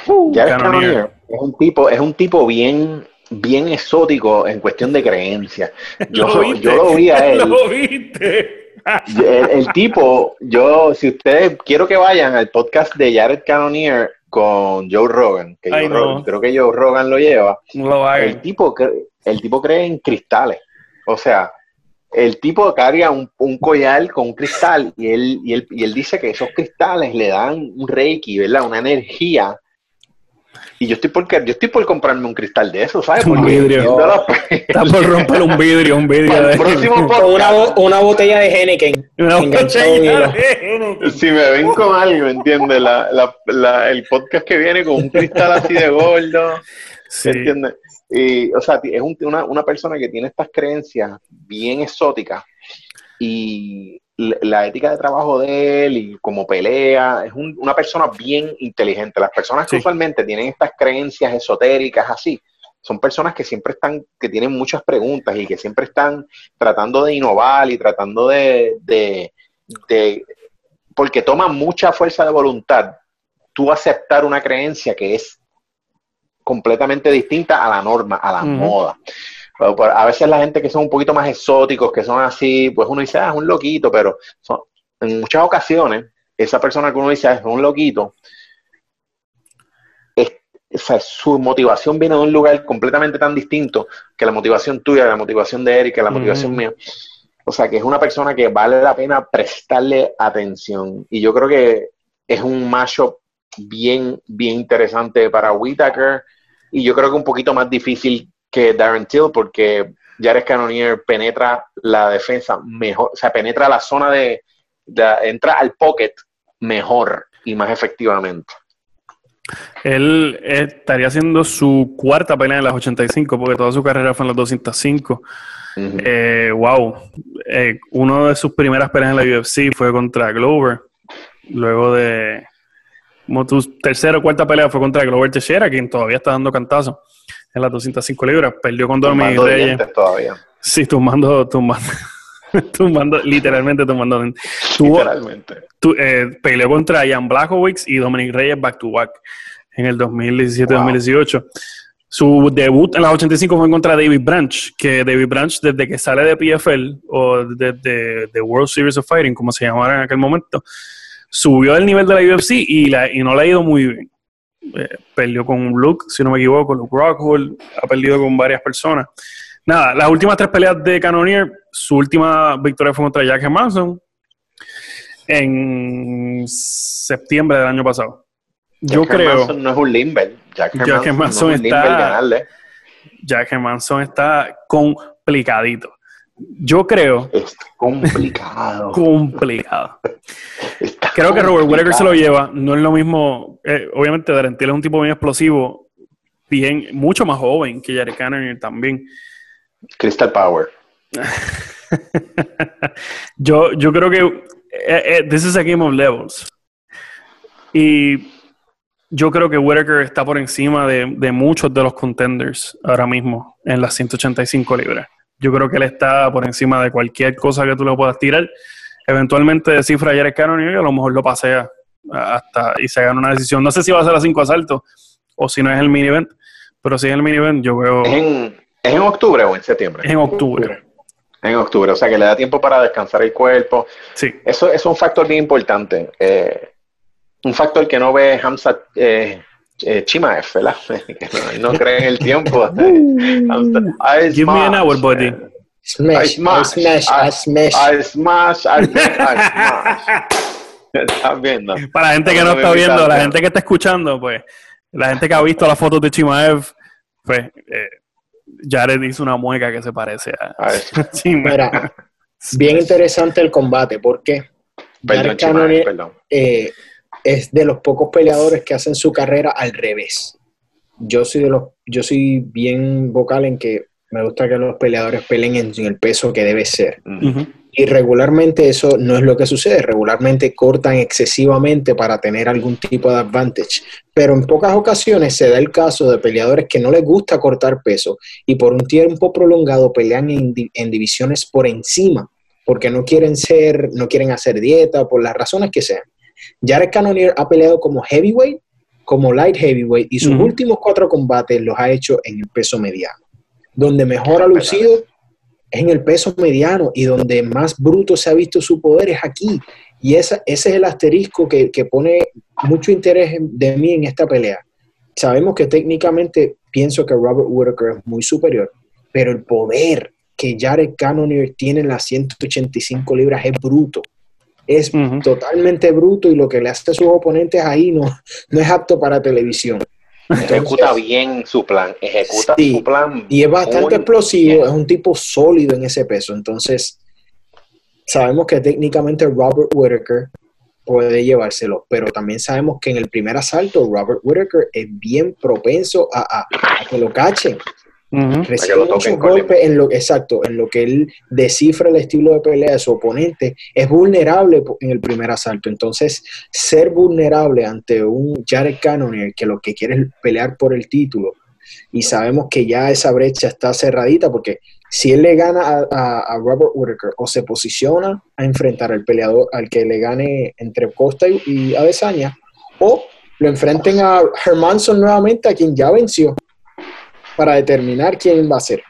Uh, Jared Cannonier es un tipo, es un tipo bien bien exótico en cuestión de creencia. Yo lo, yo lo vi a él. Lo viste El, tipo, yo, si ustedes quiero que vayan al podcast de Jared Cannonier con Joe Rogan, que creo que Joe Rogan lo lleva. el tipo, el tipo cree en cristales. O sea, el tipo carga un, un, collar con un cristal y él, y, él, y él dice que esos cristales le dan un reiki, ¿verdad? Una energía. Y yo estoy por yo estoy por comprarme un cristal de eso, ¿sabes? un vidrio. Está por romper un vidrio, un vidrio. De... una, una, botella de Henneken. Una botella de Si me ven con algo, ¿entiendes? La, la, la, el podcast que viene con un cristal así de gordo. Sí. ¿Entiendes? Y, o sea, es una, una, persona que tiene estas creencias bien exóticas y la ética de trabajo de él y como pelea, es una persona bien inteligente. Las personas que usualmente tienen estas creencias esotéricas así, son personas que siempre están, que tienen muchas preguntas y que siempre están tratando de innovar y tratando de, de, de porque toman mucha fuerza de voluntad tú aceptar una creencia que es completamente distinta a la norma, a la moda. A veces la gente que son un poquito más exóticos, que son así, pues uno dice, ah, es un loquito, pero en muchas ocasiones, esa persona que uno dice, ah, es un loquito, su motivación viene de un lugar completamente tan distinto que la motivación tuya, la motivación de Eric, que la motivación mía. O sea, que es una persona que vale la pena prestarle atención. Y yo creo que es un macho bien, bien interesante para Whitaker y yo creo que un poquito más difícil que Darren Till porque Jared Cannonier penetra la defensa mejor, o sea, penetra la zona de, entra al pocket mejor y más efectivamente. Él estaría haciendo su cuarta pelea en las 85 porque toda su carrera fue en las 205. Eh, wow. Eh, uno de sus primeras peleas en la UFC fue contra Glover. Luego de, como tu tercera o cuarta pelea fue contra Glover Teixeira, quien todavía está dando cantazo en las 205 libras. Perdió con Dominic Reyes. todavía. Sí, tumbando, tumbando, tumbando, literalmente tumbando. literalmente. Eh, peleó contra Ian Blachowicz y Dominic Reyes back to back en el 2017-2018. Su debut en las 85 fue contra David Branch, que David Branch desde que sale de PFL o desde de World Series of Fighting, como se llamaba en aquel momento, subió el nivel de la UFC y, la, y no le ha ido muy bien. Eh, perdió con Luke, si no me equivoco, Luke Rockhold, ha perdido con varias personas. Nada, las últimas tres peleas de Cannonier, su última victoria fue contra Jack Manson en septiembre del año pasado. Yo creo. no es un limber. Jack, Manson, está. Jack Manson está complicadito. Yo creo. Es complicado. complicado. creo que Robert Whittaker se lo lleva. No es lo mismo. Eh, obviamente, Darentil es un tipo bien explosivo, bien, mucho más joven que Jared Cannon también. Crystal Power. yo, yo creo que eh, eh, this is a game of levels. Y yo creo que Whittaker está por encima de, de muchos de los contenders ahora mismo en las 185 libras. Yo creo que él está por encima de cualquier cosa que tú le puedas tirar. Eventualmente descifra ayer el canon y a lo mejor lo pasea hasta y se gana una decisión. No sé si va a ser a cinco asaltos o si no es el mini event, pero si es el mini event, yo veo. ¿Es en, ¿Es en octubre o en septiembre? Es en octubre. En octubre, o sea que le da tiempo para descansar el cuerpo. Sí. Eso, es un factor bien importante. Eh, un factor que no ve Hamza eh, eh, Chimaef, ¿verdad? no, no cree en el tiempo. Give me an hour, buddy. Smash, I smash, I smash, I smash, I smash, ¿Estás viendo? Para la gente que no, está viendo, la gente que está escuchando, pues, la gente que ha visto las fotos de Chimaev, pues, eh, Jared hizo una mueca que se parece a, a Mira, bien interesante el combate, porque perdón, Chimaev, perdón. Eh, es de los pocos peleadores que hacen su carrera al revés. Yo soy de los, yo soy bien vocal en que me gusta que los peleadores peleen en, el peso que debe ser. Y regularmente eso no es lo que sucede. Regularmente cortan excesivamente para tener algún tipo de advantage. Pero en pocas ocasiones se da el caso de peleadores que no les gusta cortar peso y por un tiempo prolongado pelean en, en divisiones por encima porque no quieren ser, no quieren hacer dieta, por las razones que sean. Jared Cannonier ha peleado como heavyweight, como light heavyweight, y sus últimos cuatro combates los ha hecho en el peso mediano. Donde mejor ha lucido es en el peso mediano y donde más bruto se ha visto su poder es aquí. Y esa, ese es el asterisco que, que pone mucho interés de mí en esta pelea. Sabemos que técnicamente pienso que Robert Whitaker es muy superior, pero el poder que Jared Cannonier tiene en las 185 libras es bruto. Es totalmente bruto y lo que le hace a sus oponentes ahí no, no es apto para televisión. ejecuta bien su plan, ejecuta su plan. Y es bastante explosivo, es un tipo sólido en ese peso. Entonces, sabemos que técnicamente Robert Whitaker puede llevárselo, pero también sabemos que en el primer asalto Robert Whitaker es bien propenso a, que lo cachen. Recibe muchos golpes en lo exacto, en lo que él descifra el estilo de pelea de su oponente, es vulnerable en el primer asalto. Entonces, ser vulnerable ante un Jared Cannonier que lo que quiere es pelear por el título, y sabemos que ya esa brecha está cerradita porque si él le gana a, Robert Whitaker o se posiciona a enfrentar al peleador al que le gane entre Costa y, y Adesanya, o lo enfrenten a Hermanson nuevamente, a quien ya venció, para determinar quién va a ser.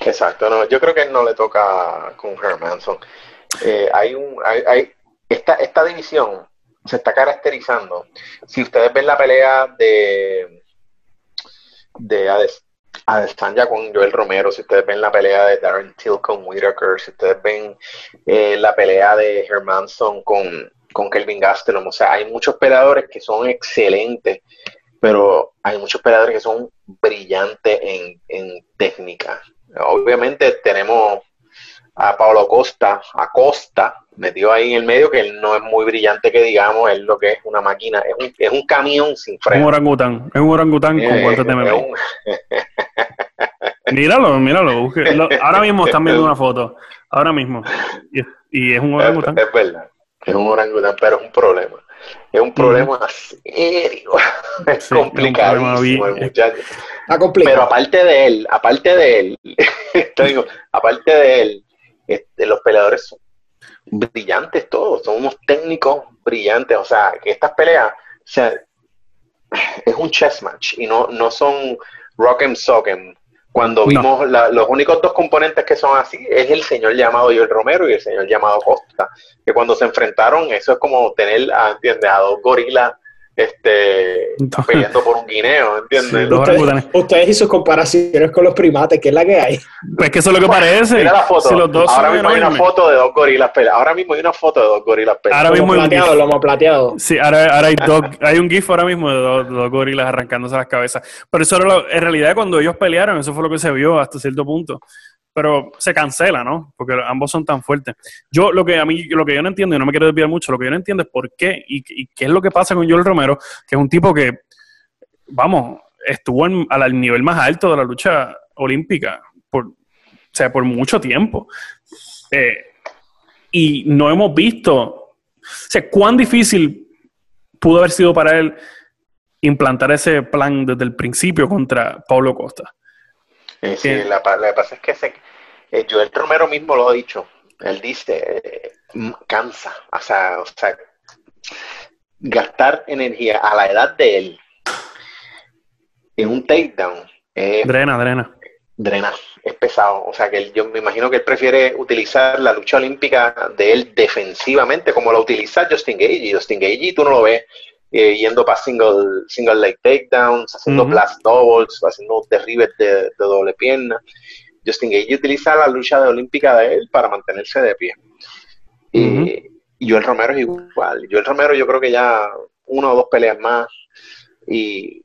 Exacto, no, yo creo que no le toca con Hermanson. Eh, hay un, hay, esta, esta división se está caracterizando. Si ustedes ven la pelea de, de Adesanya con Joel Romero, si ustedes ven la pelea de Darren Till con Whitaker, si ustedes ven eh, la pelea de Hermanson con, con Kelvin Gastelum, o sea, hay muchos peleadores que son excelentes, pero hay muchos peleadores que son brillantes en, en técnica. Obviamente tenemos a Pablo Costa, a Costa, metido ahí en el medio, que él no es muy brillante que digamos, es lo que es una máquina, es un, es un camión sin freno. Un orangután, es un orangután con eh, guantes de míralo, míralo, ahora mismo están viendo una foto, ahora mismo, y, es un orangután. Es, verdad, es un orangután, pero es un problema. Es un problema serio, es complicadísimo el muchacho. Pero aparte de él, aparte de él, te digo, aparte de él, este, los peleadores son brillantes todos, son unos técnicos brillantes, o sea, que estas peleas, o sea, es un chess match y no, no son rock and sock Cuando vimos los únicos dos componentes que son así es el señor llamado Joel Romero y el señor llamado Costa, que cuando se enfrentaron, eso es como tener a, a dos gorilas este, peleando por un guineo, ¿entiendes? ustedes, y sus comparaciones con los primates, ¿qué es la que hay? Pues que eso es lo que parece. Mira la foto. ahora mismo hay una foto de dos gorilas peleando. Ahora mismo hay una foto de dos gorilas peleando. Ahora mismo plateado, lomo plateado. Sí, ahora, ahora hay, dos, hay un gif ahora mismo de dos, dos, gorilas arrancándose las cabezas. Pero eso era en realidad cuando ellos pelearon, eso fue lo que se vio hasta cierto punto pero se cancela, ¿no? Porque ambos son tan fuertes. Yo lo que a mí, lo que yo no entiendo, y no me quiero desviar mucho, lo que yo no entiendo es por qué y, qué es lo que pasa con Joel Romero, que es un tipo que, vamos, estuvo al nivel más alto de la lucha olímpica, por, o sea, por mucho tiempo. Eh, y no hemos visto, o sea, cuán difícil pudo haber sido para él implantar ese plan desde el principio contra Pablo Costa. Eh, sí, la, lo que pasa es que se, eh, Joel Romero mismo lo ha dicho. Él dice, eh, cansa, o sea, o sea, gastar energía a la edad de él en un takedown. drena, drena. Drena, es pesado. O sea, que yo me imagino que él prefiere utilizar la lucha olímpica de él defensivamente, como lo utiliza Justin Gage. Justin Gage, tú no lo ves eh, yendo para single, single leg takedowns, haciendo blast doubles, haciendo derribes de, doble pierna. Justin Gage utiliza la lucha de olímpica de él para mantenerse de pie. Y Joel Romero es igual. Joel Romero yo creo que ya una o dos peleas más y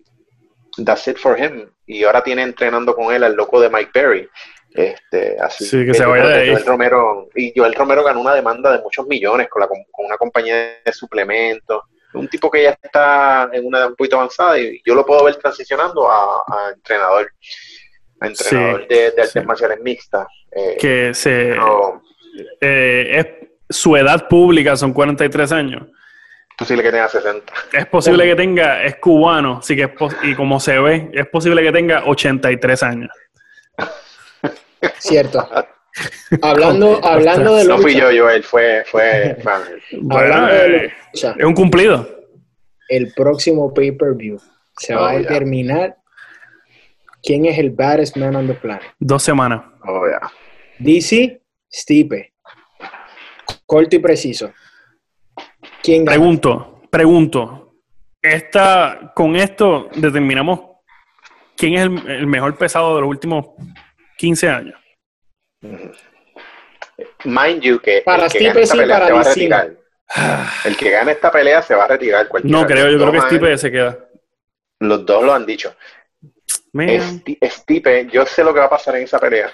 that's it for him. Y ahora tiene entrenando con él al loco de Mike Perry. Este, así sí, que, se vaya de Joel Romero, y Joel Romero ganó una demanda de muchos millones con, la, con una compañía de suplementos un tipo que ya está en una edad un poquito avanzada y yo lo puedo ver transicionando a, entrenador, a entrenador de, artes marciales mixtas. Eh, que se, eh, es, su edad pública son 43 años. Es posible que tenga 60. Es posible que tenga, es cubano, sí que es y como se ve, es posible que tenga 83 años. Cierto. hablando, hablando de No fui yo, Joel, fue, fue hablando de eh, es un cumplido. El próximo pay-per-view se va a oh, determinar quién es el baddest man on the planet. Dos semanas. Oh, DC, Stipe. Corto y preciso. ¿Quién Pregunto, pregunto. Esta, con esto determinamos quién es el, mejor pesado de los últimos 15 años. Mind you que para el que Stipe sí, para DC. El que gane esta pelea se va a retirar. No creo, yo creo que Stipe se queda. Los dos lo han dicho. Stipe, yo sé lo que va a pasar en esa pelea.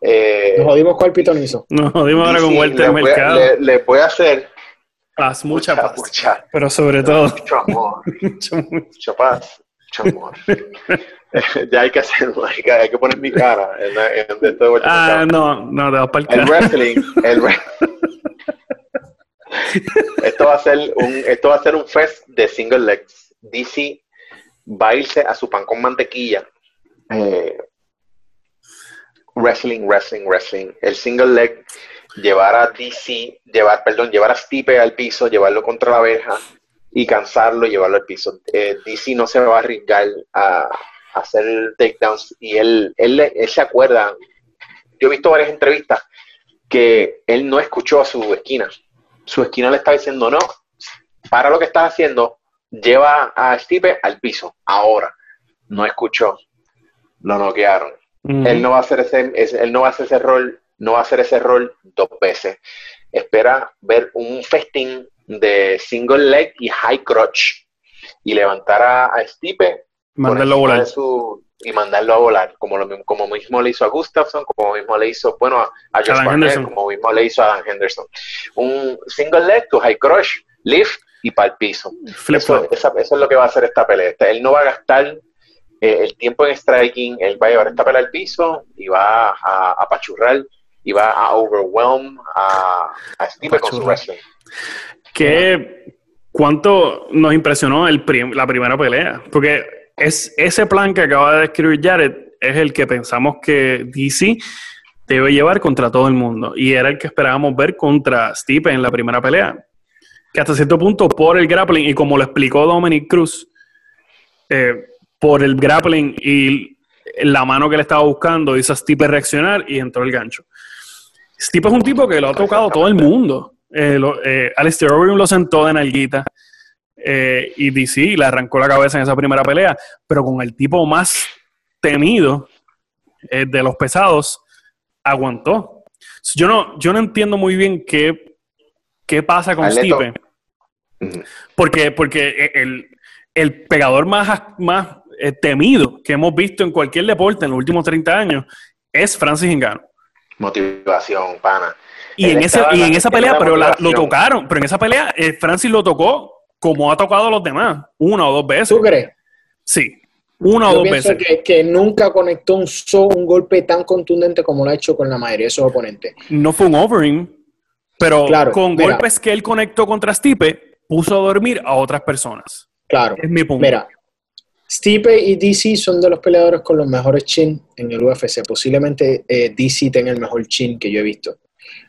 Eh, Nos jodimos con el pitonizo. Nos jodimos ahora con vuelta de mercado. Le, le, puede hacer paz, mucha, paz. pero sobre todo. Mucho amor. mucho, paz. Mucho amor. ya hay que hacer, hay que, hay que poner mi cara en, en, en de Ah, no, no, te vas para el El wrestling, el esto va a ser un, esto va a ser un fest de single legs. DC va a irse a su pan con mantequilla. Eh, wrestling, wrestling, wrestling. El single leg, llevar a DC, llevar, perdón, llevar a Stipe al piso, llevarlo contra la verja y cansarlo y llevarlo al piso. Eh, DC no se va a arriesgar a, hacer takedowns y él, él, él, se acuerda. Yo he visto varias entrevistas que él no escuchó a su esquina. Su esquina le está diciendo, no, para lo que estás haciendo, lleva a Stipe al piso. Ahora, no escuchó, lo noquearon. Él no va a hacer ese, él no va a hacer ese rol, no va a hacer ese rol dos veces. Espera ver un festín de single leg y high crotch y levantar a, Stipe mandarlo a volar. y mandarlo a volar, como, lo, como mismo le hizo a Gustafsson, como mismo le hizo, bueno, a, Josh Barnett, como mismo le hizo a Dan Henderson. Un single leg to high crotch, lift y para el piso. Eso, es lo que va a hacer esta pelea. Él no va a gastar eh, el tiempo en striking, él va a llevar esta pelea al piso y va a, apachurrar y va a overwhelm a, a Steve con su wrestling. ¿Qué, ¿Cuánto nos impresionó el la primera pelea? Porque es ese plan que acaba de describir Jared es el que pensamos que DC debe llevar contra todo el mundo. Y era el que esperábamos ver contra Stipe en la primera pelea que hasta cierto punto por el grappling, y como lo explicó Dominic Cruz, eh, por el grappling y la mano que le estaba buscando, hizo a Stipe reaccionar y entró el gancho. Stipe es un tipo que lo ha tocado todo el mundo. Eh, eh Alistair Overeem lo sentó de nalguita eh, y DC le arrancó la cabeza en esa primera pelea, pero con el tipo más temido de los pesados, aguantó. Yo no, yo no entiendo muy bien qué, qué pasa con Stipe. Porque, porque el, el pegador más, más eh, temido que hemos visto en cualquier deporte en los últimos 30 años es Francis Ngannou. Motivación, pana. Y, en, ese, y en esa pelea, pero lo tocaron, pero en esa pelea eh, Francis lo tocó como ha tocado a los demás, una o dos veces. ¿Tú crees? Sí, una o dos veces. Que, que nunca conectó un, un golpe tan contundente como lo ha hecho con la mayoría de sus oponentes. No fue un overing, pero con golpes que él conectó contra Stipe, puso a dormir a otras personas. Claro. Es mi punto. Mira, Stipe y DC son de los peleadores con los mejores chin en el UFC. Posiblemente eh, DC tenga el mejor chin que yo he visto.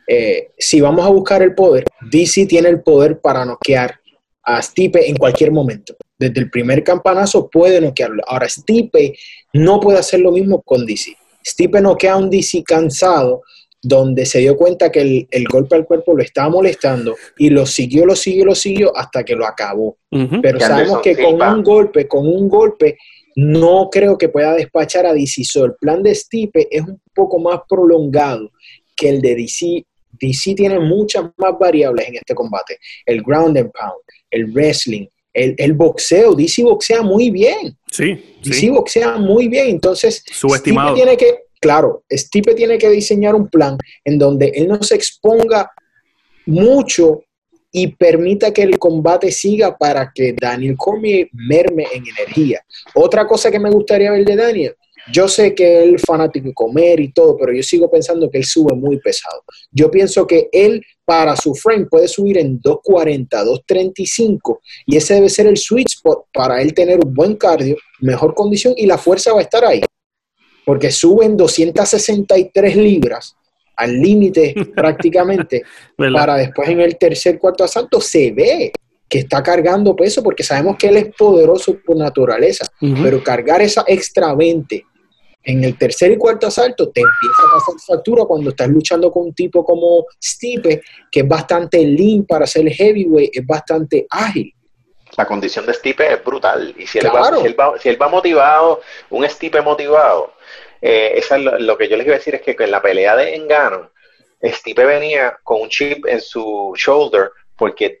Eh, si vamos a buscar el poder, DC tiene el poder para noquear a Stipe en cualquier momento. Desde el primer campanazo puede noquearlo. Ahora, Stipe no puede hacer lo mismo con DC. Stipe noquea a un DC cansado donde se dio cuenta que el, golpe al cuerpo lo estaba molestando y lo siguió, lo siguió, lo siguió hasta que lo acabó. Pero sabemos que con un golpe, con un golpe, no creo que pueda despachar a DC. el plan de Stipe es un poco más prolongado que el de DC. DC tiene muchas más variables en este combate. El ground and pound, el wrestling, el, boxeo. DC boxea muy bien. Sí. DC boxea muy bien. Entonces, Subestimado. Stipe tiene que claro, Stipe tiene que diseñar un plan en donde él no se exponga mucho y permita que el combate siga para que Daniel Cormier merme en energía. Otra cosa que me gustaría ver de Daniel, yo sé que él es fanático de comer y todo, pero yo sigo pensando que él sube muy pesado. Yo pienso que él para su frame puede subir en 240, 235 y ese debe ser el sweet spot para él tener un buen cardio, mejor condición y la fuerza va a estar ahí. Porque suben 263 libras al límite prácticamente, para después en el tercer, cuarto asalto se ve que está cargando peso porque sabemos que él es poderoso por naturaleza, pero cargar esa extra 20 en el tercer y cuarto asalto te empieza a pasar factura cuando estás luchando con un tipo como Stipe, que es bastante lean para ser heavyweight, es bastante ágil. La condición de Stipe es brutal. Y si, él, va, si, él, va, motivado, un Stipe motivado, eh, es lo, que yo les iba a decir es que en la pelea de Engano, Stipe venía con un chip en su shoulder porque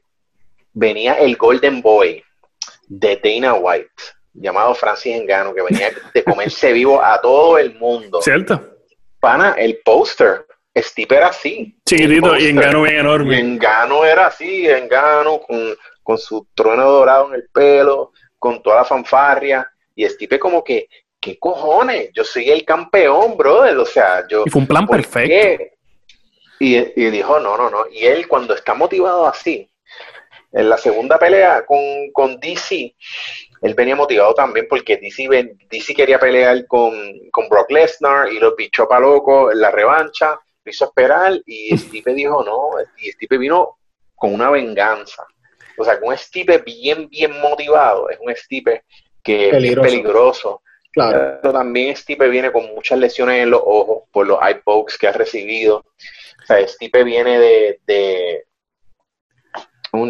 venía el Golden Boy de Dana White, llamado Francis Engano, que venía de comerse vivo a todo el mundo. ¿Cierto? Pana, el póster, Stipe era así. Chiquitito y Engano bien enorme. Engano era así, Engano con, con su trueno dorado en el pelo, con toda la fanfarria, y Stipe como que, ¿qué cojones? Yo soy el campeón, brother, o sea, yo... Y fue un plan perfecto. Y, y dijo, no, no, no, y él cuando está motivado así, en la segunda pelea con, con DC, él venía motivado también porque DC, DC quería pelear con, con Brock Lesnar y lo pichó para loco en la revancha, lo hizo esperar y Stipe dijo no, y Stipe vino con una venganza. O sea, con un Stipe bien, bien motivado, es un Stipe que es peligroso. Claro. Pero también Stipe viene con muchas lesiones en los ojos por los eye pokes que ha recibido. O sea, Stipe viene de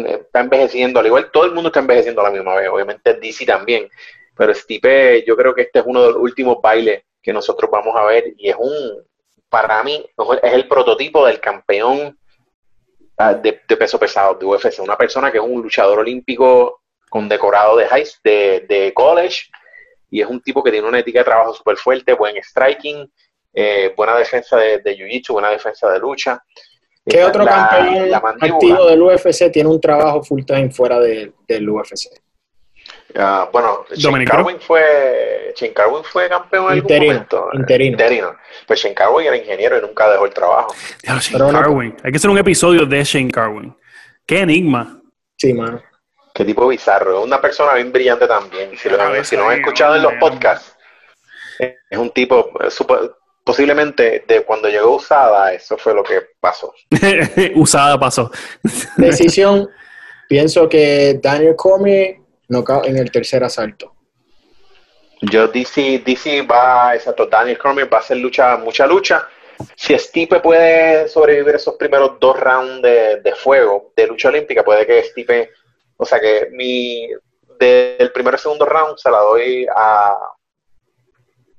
está envejeciendo, al igual todo el mundo está envejeciendo a la misma vez, obviamente DC también, pero Stipe, yo creo que este es uno de los últimos bailes que nosotros vamos a ver y es un, para mí, es el prototipo del campeón ah, de, peso pesado de UFC, una persona que es un luchador olímpico condecorado de, high, de, de college y es un tipo que tiene una ética de trabajo súper fuerte, buen striking, eh, buena defensa de, de jiu-jitsu, buena defensa de lucha. ¿Qué otro campeón activo del UFC tiene un trabajo full time fuera del UFC? Uh, bueno, Shane Carwin fue, Carwin fue campeón en algún momento. Interino. interino. Pues Shane Carwin era ingeniero y nunca dejó el trabajo. Shane Carwin. Hay que hacer un episodio de Shane Carwin. Qué enigma. Sí, mano. Qué tipo bizarro. Una persona bien brillante también. Si lo, si lo han escuchado en los podcasts, es un tipo super, posiblemente de cuando llegó usada, eso fue lo que pasó. usada pasó. Decisión, pienso que Daniel Cormier no en el tercer asalto. Yo DC, DC va, exacto, Daniel Cormier va a hacer lucha, mucha lucha. Si Stipe puede sobrevivir esos primeros dos rounds de, fuego de lucha olímpica, puede que Stipe, o sea que mi del primer y segundo round se la doy a,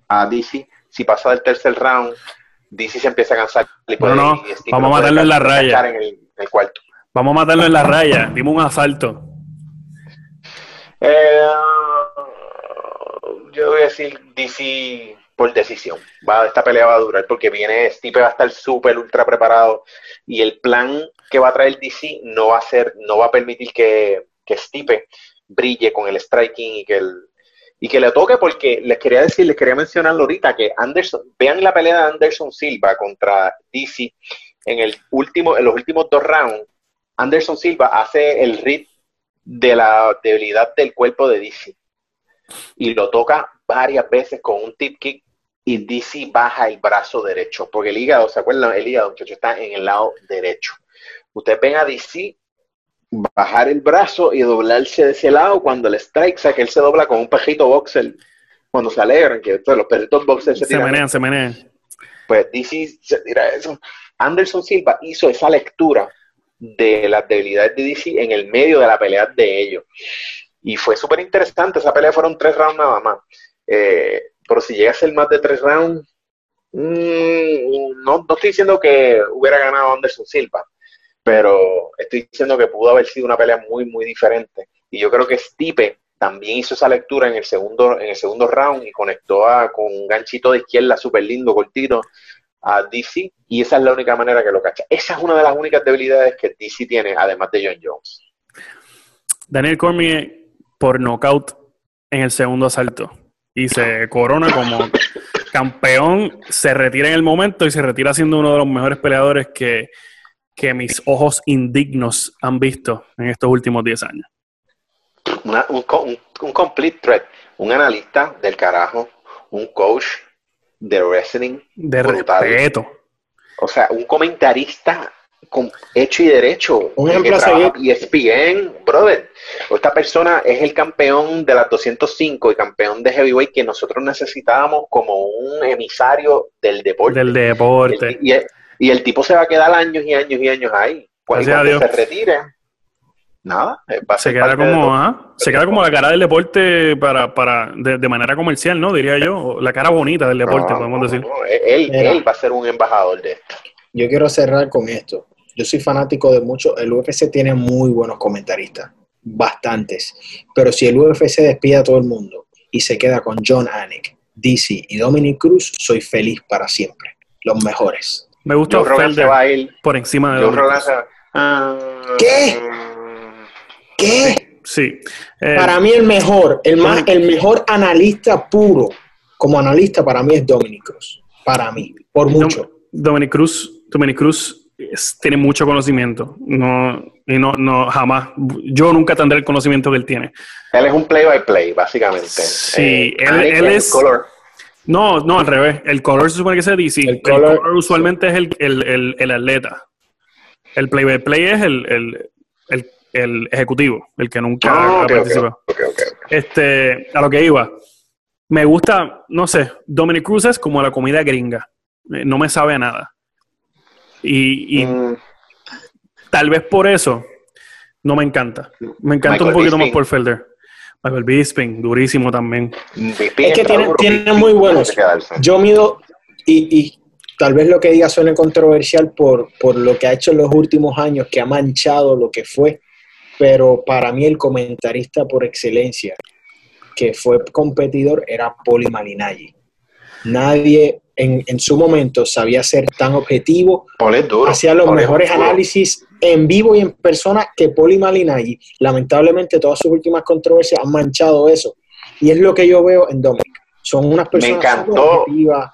a DC si pasa del tercer round, DC se empieza a cansar. no, vamos a matarlo en la raya. En el, cuarto. Vamos a matarlo en la raya. Dimos un asalto. Eh, yo voy a decir DC por decisión. Va, esta pelea va a durar porque viene Stipe va a estar súper ultra preparado y el plan que va a traer DC no va a ser, no va a permitir que, que Stipe brille con el striking y que el, y que le toque porque les quería decir, les quería mencionar ahorita que Anderson, vean la pelea de Anderson Silva contra DC en el último, en los últimos dos rounds, Anderson Silva hace el rit de la debilidad del cuerpo de DC y lo toca varias veces con un tip kick y DC baja el brazo derecho, porque el hígado, ¿se acuerdan? El hígado, muchachos, está en el lado derecho. Ustedes ven a DC bajar el brazo y doblarse de ese lado cuando el strike, o que él se dobla con un pejito boxer cuando se alegran, que los perritos boxer se, se menean, se menean. Pues DC se tira eso. Anderson Silva hizo esa lectura de las debilidades de DC en el medio de la pelea de ellos. Y fue súper interesante, esa pelea fueron tres rounds nada más. Eh, pero si llega a ser más de tres rounds, mm, no, no estoy diciendo que hubiera ganado Anderson Silva, pero estoy diciendo que pudo haber sido una pelea muy, muy diferente. Y yo creo que Stipe también hizo esa lectura en el segundo, en el segundo round y conectó a, con un ganchito de izquierda súper lindo, cortito, a DC, y esa es la única manera que lo cacha. Esa es una de las únicas debilidades que DC tiene, además de John Jones. Daniel Cormier por knockout en el segundo asalto y se corona como campeón, se retira en el momento y se retira siendo uno de los mejores peleadores que, que mis ojos indignos han visto en estos últimos 10 años. un, complete threat, un analista del carajo, un coach de wrestling de respeto. O sea, un comentarista con hecho y derecho. Un ejemplo que a seguir. trabaja ESPN, brother. Esta persona es el campeón de las 205 y campeón de heavyweight que nosotros necesitábamos como un emisario del deporte. Del deporte. El- y, el, y el tipo se va a quedar años y años y años ahí. Cuando, Gracias a cuando Dios. se retire, nada, eh, va a Se ser queda como, ajá, se queda como la cara del deporte para, para, de, de manera comercial, ¿no? Diría yo. La cara bonita del deporte, No, podemos no, decir. no, él, Mira. él va a ser un embajador de esto. Yo quiero cerrar con esto. Yo soy fanático de mucho. El UFC tiene muy buenos comentaristas, bastantes. Pero si el UFC despide a todo el mundo y se queda con John Anik, DC y Dominic Cruz, soy feliz para siempre. Los mejores. Me gusta Felder va a ir. por encima de Joe Dominic Rogan Cruz. se va- Ah, ¿Qué? ¿Qué? Sí. Eh, Para mí el mejor, el más, el mejor analista puro, como analista para mí es Dominic Cruz. Para mí, por mucho. Dominic Cruz, Dominic Cruz es- tiene mucho conocimiento. No, y no, no, jamás. Yo nunca tendré el conocimiento que él tiene. Él es un play by play, básicamente. Eh, Sí, él- Alex él es- color. No, no, al revés. El color se supone que es DC. El El color- color, usualmente es el, el, el, el atleta. El play by play es el, el, el, el ejecutivo, el que nunca Ah, ha ok, ok, participado. ok, ok. Este, a lo que iba. Me gusta, no sé, Dominic Cruz es como la comida gringa. Eh, No me sabe a nada. Y, y Mm, tal vez por eso no me encanta. Me encanta Michael un poquito más por Felder. Michael Bisping, durísimo también. Bisping Es que tiene- duro, tiene Bisping muy buenos. Yo mido, y, y tal vez lo que diga suene controversial por, por lo que ha hecho en los últimos años, que ha manchado lo que fue, pero para mí el comentarista por excelencia que fue competidor era Poli Malinaggi. Nadie en, en su momento sabía ser tan objetivo, hacía los Paul es mejores análisis en vivo y en persona que Poli Malinaggi. Lamentablemente todas sus últimas controversias han manchado eso. Y es lo que yo veo en Dominic. Son unas personas encantó. súper objetivas.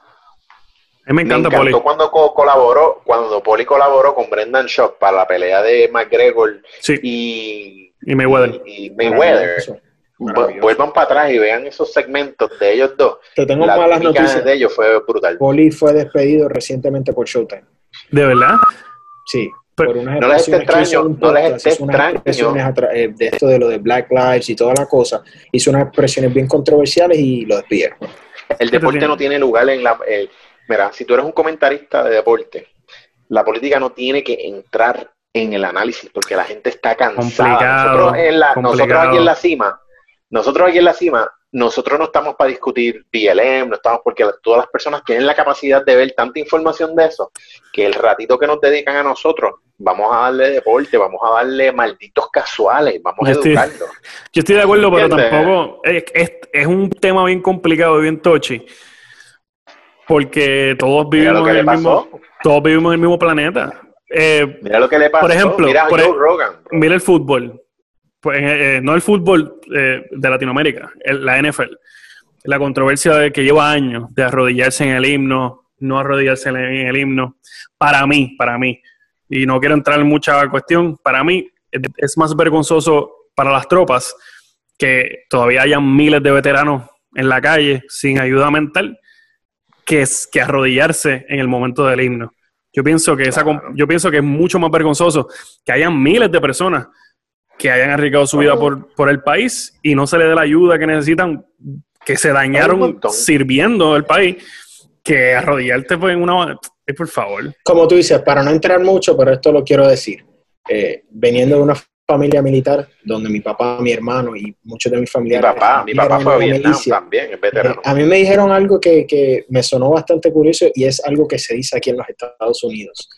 Me encanta me Poli. encantó cuando co- colaboró, cuando Poli colaboró con Brendan Shock para la pelea de McGregor Sí, y, y Mayweather. y, y Mayweather. Maravilloso. Vu- Maravilloso. Vuelvan para atrás y vean esos segmentos de ellos dos. Te tengo la malas noticias. de ellos fue brutal. Poli fue despedido recientemente por Showtime. ¿De verdad? Sí, Pero- por unas no les esté extraño, no les esté extraño. eh, de esto de lo de Black Lives y toda la cosa. Hizo unas expresiones bien controversiales y lo despidieron. El deporte tiene? no tiene lugar en la... eh, mira, si tú eres un comentarista de deporte, la política no tiene que entrar en el análisis porque la gente está cansada. Complicado, nosotros, en la- nosotros aquí en la cima, nosotros aquí en la cima, nosotros no estamos para discutir BLM, no estamos porque todas las personas tienen la capacidad de ver tanta información de eso, que el ratito que nos dedican a nosotros, vamos a darle deporte, vamos a darle malditos casuales, vamos Yo a estoy- educarlos. Yo estoy de acuerdo, pero tampoco. Es, es- es un tema bien complicado y bien tochi. Porque todos vivimos en el mismo, todos vivimos en el mismo planeta. Eh, Mira lo que le pasó. Por ejemplo, mira a por Joe Rogan. mira el fútbol. Pues, eh, eh, no el fútbol eh, de Latinoamérica, el- la NFL. La controversia de que lleva años de arrodillarse en el himno, no arrodillarse en el, himno. Para mí, para mí, y no quiero entrar en mucha cuestión, para mí es, más vergonzoso para las tropas que todavía hayan miles de veteranos en la calle sin ayuda mental que, es, que arrodillarse en el momento del himno. Yo pienso que esa, yo pienso que es mucho más vergonzoso que hayan miles de personas que hayan arriesgado su vida por, por el país y no se le dé la ayuda que necesitan, que se dañaron sirviendo el país, que arrodillarte pues, en una... eh, por favor. Como tú dices, para no entrar mucho, pero esto lo quiero decir. Eh, veniendo de una familia militar, donde mi papá, mi hermano y muchos de mis Mi familiares... papá, mi papá fue a Vietnam milicia, también, es veterano. Eh, a mí me dijeron algo que, que me sonó bastante curioso y es algo que se dice aquí en los Estados Unidos.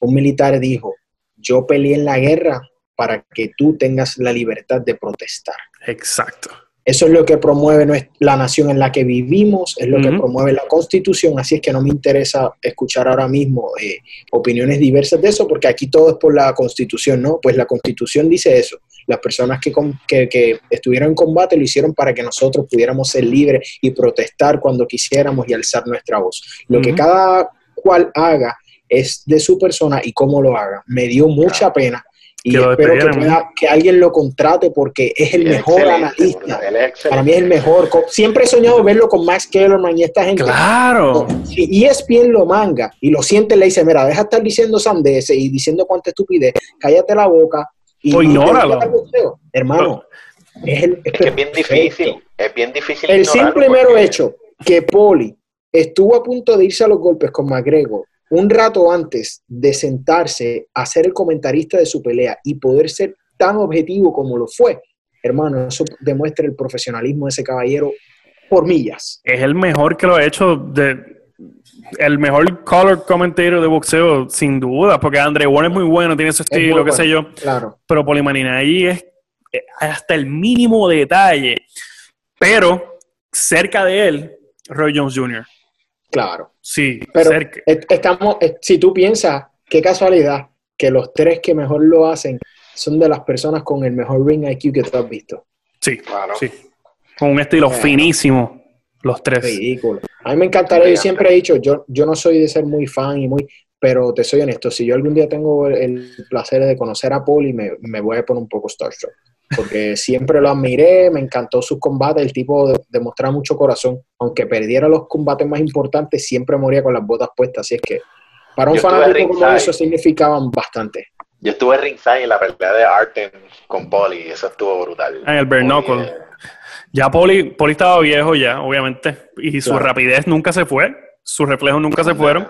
Un militar dijo, yo peleé en la guerra para que tú tengas la libertad de protestar. Exacto. Eso es lo que promueve la nación en la que vivimos, es lo que promueve la constitución, así es que no me interesa escuchar ahora mismo eh, opiniones diversas de eso, porque aquí todo es por la constitución, ¿no? Pues la constitución dice eso. Las personas que, com- que, que estuvieron en combate lo hicieron para que nosotros pudiéramos ser libres y protestar cuando quisiéramos y alzar nuestra voz. Lo que cada cual haga es de su persona y cómo lo haga. Me dio mucha pena Y espero que, que, alguien lo contrate porque es el mejor analista. Para mí es el mejor. Siempre he soñado verlo con Max Kellerman y esta gente. Claro. Y ESPN lo manga y lo siente, le dice, mira, deja de estar diciendo sandeces y diciendo cuánta estupidez, cállate la boca. Y, o ignóralo. Hermano, es, que es bien difícil. Es bien difícil. El simple mero hecho que Poli estuvo a punto de irse a los golpes con McGregor un rato antes de sentarse a ser el comentarista de su pelea y poder ser tan objetivo como lo fue, hermano, eso demuestra el profesionalismo de ese caballero por millas. Es el mejor que lo ha hecho de el mejor color commentator de boxeo, sin duda, porque Andre Warren es muy bueno, tiene su estilo, qué sé yo. Claro. Pero Polimanina ahí es eh, hasta el mínimo detalle. Pero cerca de él, Roy Jones Jr. Claro. Sí, pero estamos, si tú piensas, qué casualidad que los tres que mejor lo hacen son de las personas con el mejor ring IQ que tú has visto. Sí, claro. Sí. Con un estilo finísimo, los tres. Ridículo. A mí me encantaría, yo siempre he dicho, yo, yo no soy de ser muy fan y muy, pero te soy honesto, si yo algún día tengo el, placer de conocer a Paul y me, me voy a poner un poco starstruck porque siempre lo admiré, me encantó su combate, el tipo demostraba mucho corazón, aunque perdiera los combates más importantes, siempre moría con las botas puestas, así es que para un fanático como eso significaban bastante. Yo estuve ringside en la pelea de Arten con Poli, eso estuvo brutal. En el bare Ya Poli, Poli estaba viejo ya, obviamente, y su rapidez nunca se fue, sus reflejos nunca se fueron.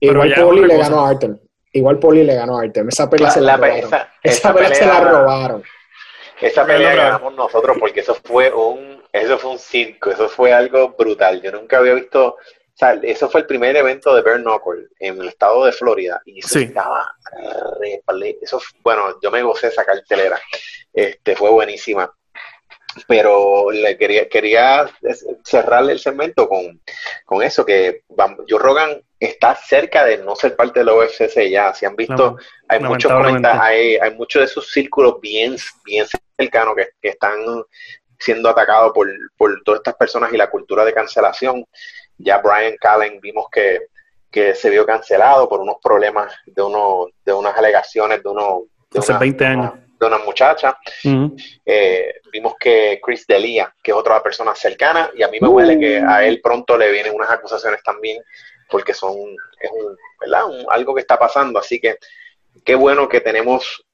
Igual Poli le ganó a Artem. Igual Poli le ganó a Artem. Esa pelea se la, robaron. Esa, pelea se la robaron. Esa pelea ganamos nosotros porque eso fue un, eso fue un circo, eso fue algo brutal. Yo nunca había visto, o sea, eso fue el primer evento de Bare Knuckle en el estado de Florida y eso estaba eso, bueno, yo me gocé esa cartelera, este, fue buenísima. Pero le quería, quería cerrarle el segmento con, con eso, que yo Rogan está cerca de no ser parte de la OFCC ya. Si han visto, hay muchos hay, hay muchos de esos círculos bien, bien cercanos que, están siendo atacados por, por, todas estas personas y la cultura de cancelación. Ya Brian Callen vimos que, que se vio cancelado por unos problemas de uno, de unas alegaciones de uno de Hace 20 años. De una muchacha. Eh, vimos que Chris Delia, que es otra persona cercana, y a mí me huele que a él pronto le vienen unas acusaciones también porque son, es un, ¿verdad? algo que está pasando. Así que qué bueno que tenemos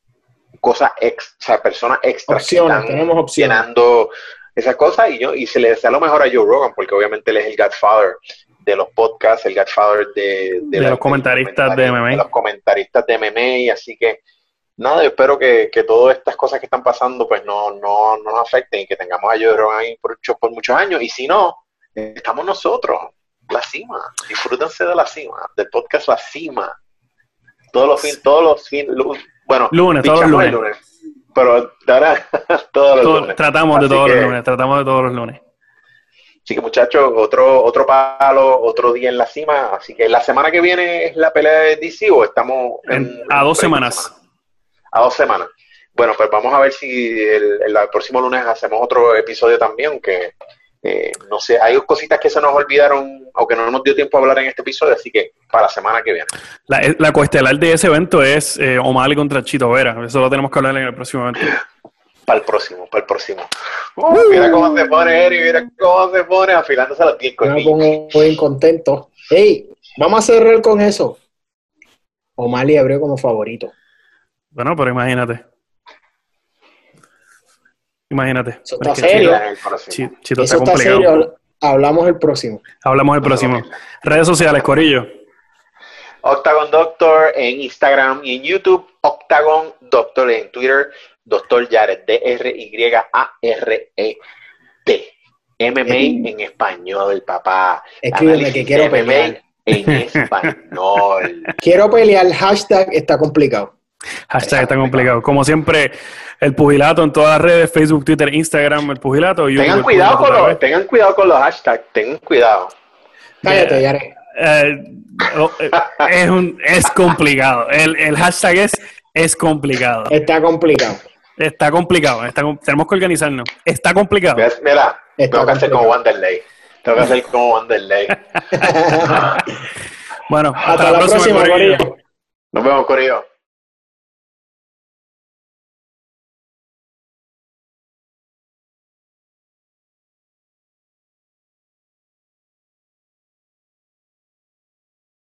cosas ex, o sea, personas extra opciones, que tenemos opciones. llenando esas cosas y yo y se le desea lo mejor a Joe Rogan porque obviamente él es el Godfather de los podcasts, el Godfather de, de, los comentaristas de, MMA. los comentaristas de MMA, así que nada, yo espero que, que, todas estas cosas que están pasando pues no, no, no nos afecten y que tengamos a Joe Rogan ahí por, por muchos años y si no, estamos nosotros la cima. Disfrútense de la cima, del podcast La Cima. Todos los fines, todos los fines, bueno, lunes, todos los lunes. Pero ahora todos los lunes. Tratamos de todos los lunes, tratamos de todos los lunes. Así que muchachos, otro, otro palo, otro día en la cima. Así que la semana que viene es la pelea de DC o estamos a dos semanas. A dos semanas. Bueno, pues vamos a ver si el, el, próximo lunes hacemos otro episodio también, que eh, no sé, hay cositas que se nos olvidaron o que no nos dio tiempo a hablar en este episodio, así que para la semana que viene. La, eh, la cuestelar de ese evento es eh, O'Malley contra Chito Vera. Eso lo tenemos que hablar en el próximo evento. Para el próximo, para el próximo. Uh, mira cómo se pone Eri, mira cómo se pone afilándose los pies conmigo. Muy contento. Hey, vamos a cerrar con eso. O'Malley abrió como favorito. Bueno, pero imagínate. Imagínate. Eso está serio. Chito, está, complicado. Hablamos el próximo. Hablamos el próximo. Redes sociales, Corillo. Octagon Doctor en Instagram y en YouTube. Octagon Doctor en Twitter. Doctor Jared, D-R-Y-A-R-E-T. MMA en español, papá. Escríbeme que quiero MMA en español. Quiero pelear. Hashtag está complicado. Hashtag está complicado. Como siempre, el pugilato en todas las redes, Facebook, Twitter, Instagram, el pugilato. tengan, cuidado con los, tengan cuidado con los hashtags, tengan cuidado. Cállate, ya eh, oh, eh, es, un, es complicado. El, el, hashtag es, es complicado. Está complicado. Está complicado. tenemos que organizarnos. Está complicado. Mira, tengo que hacer como Wanderley. Tengo que hacer como Wanderley. bueno, hasta, la, próxima, Nos vemos, Corillo.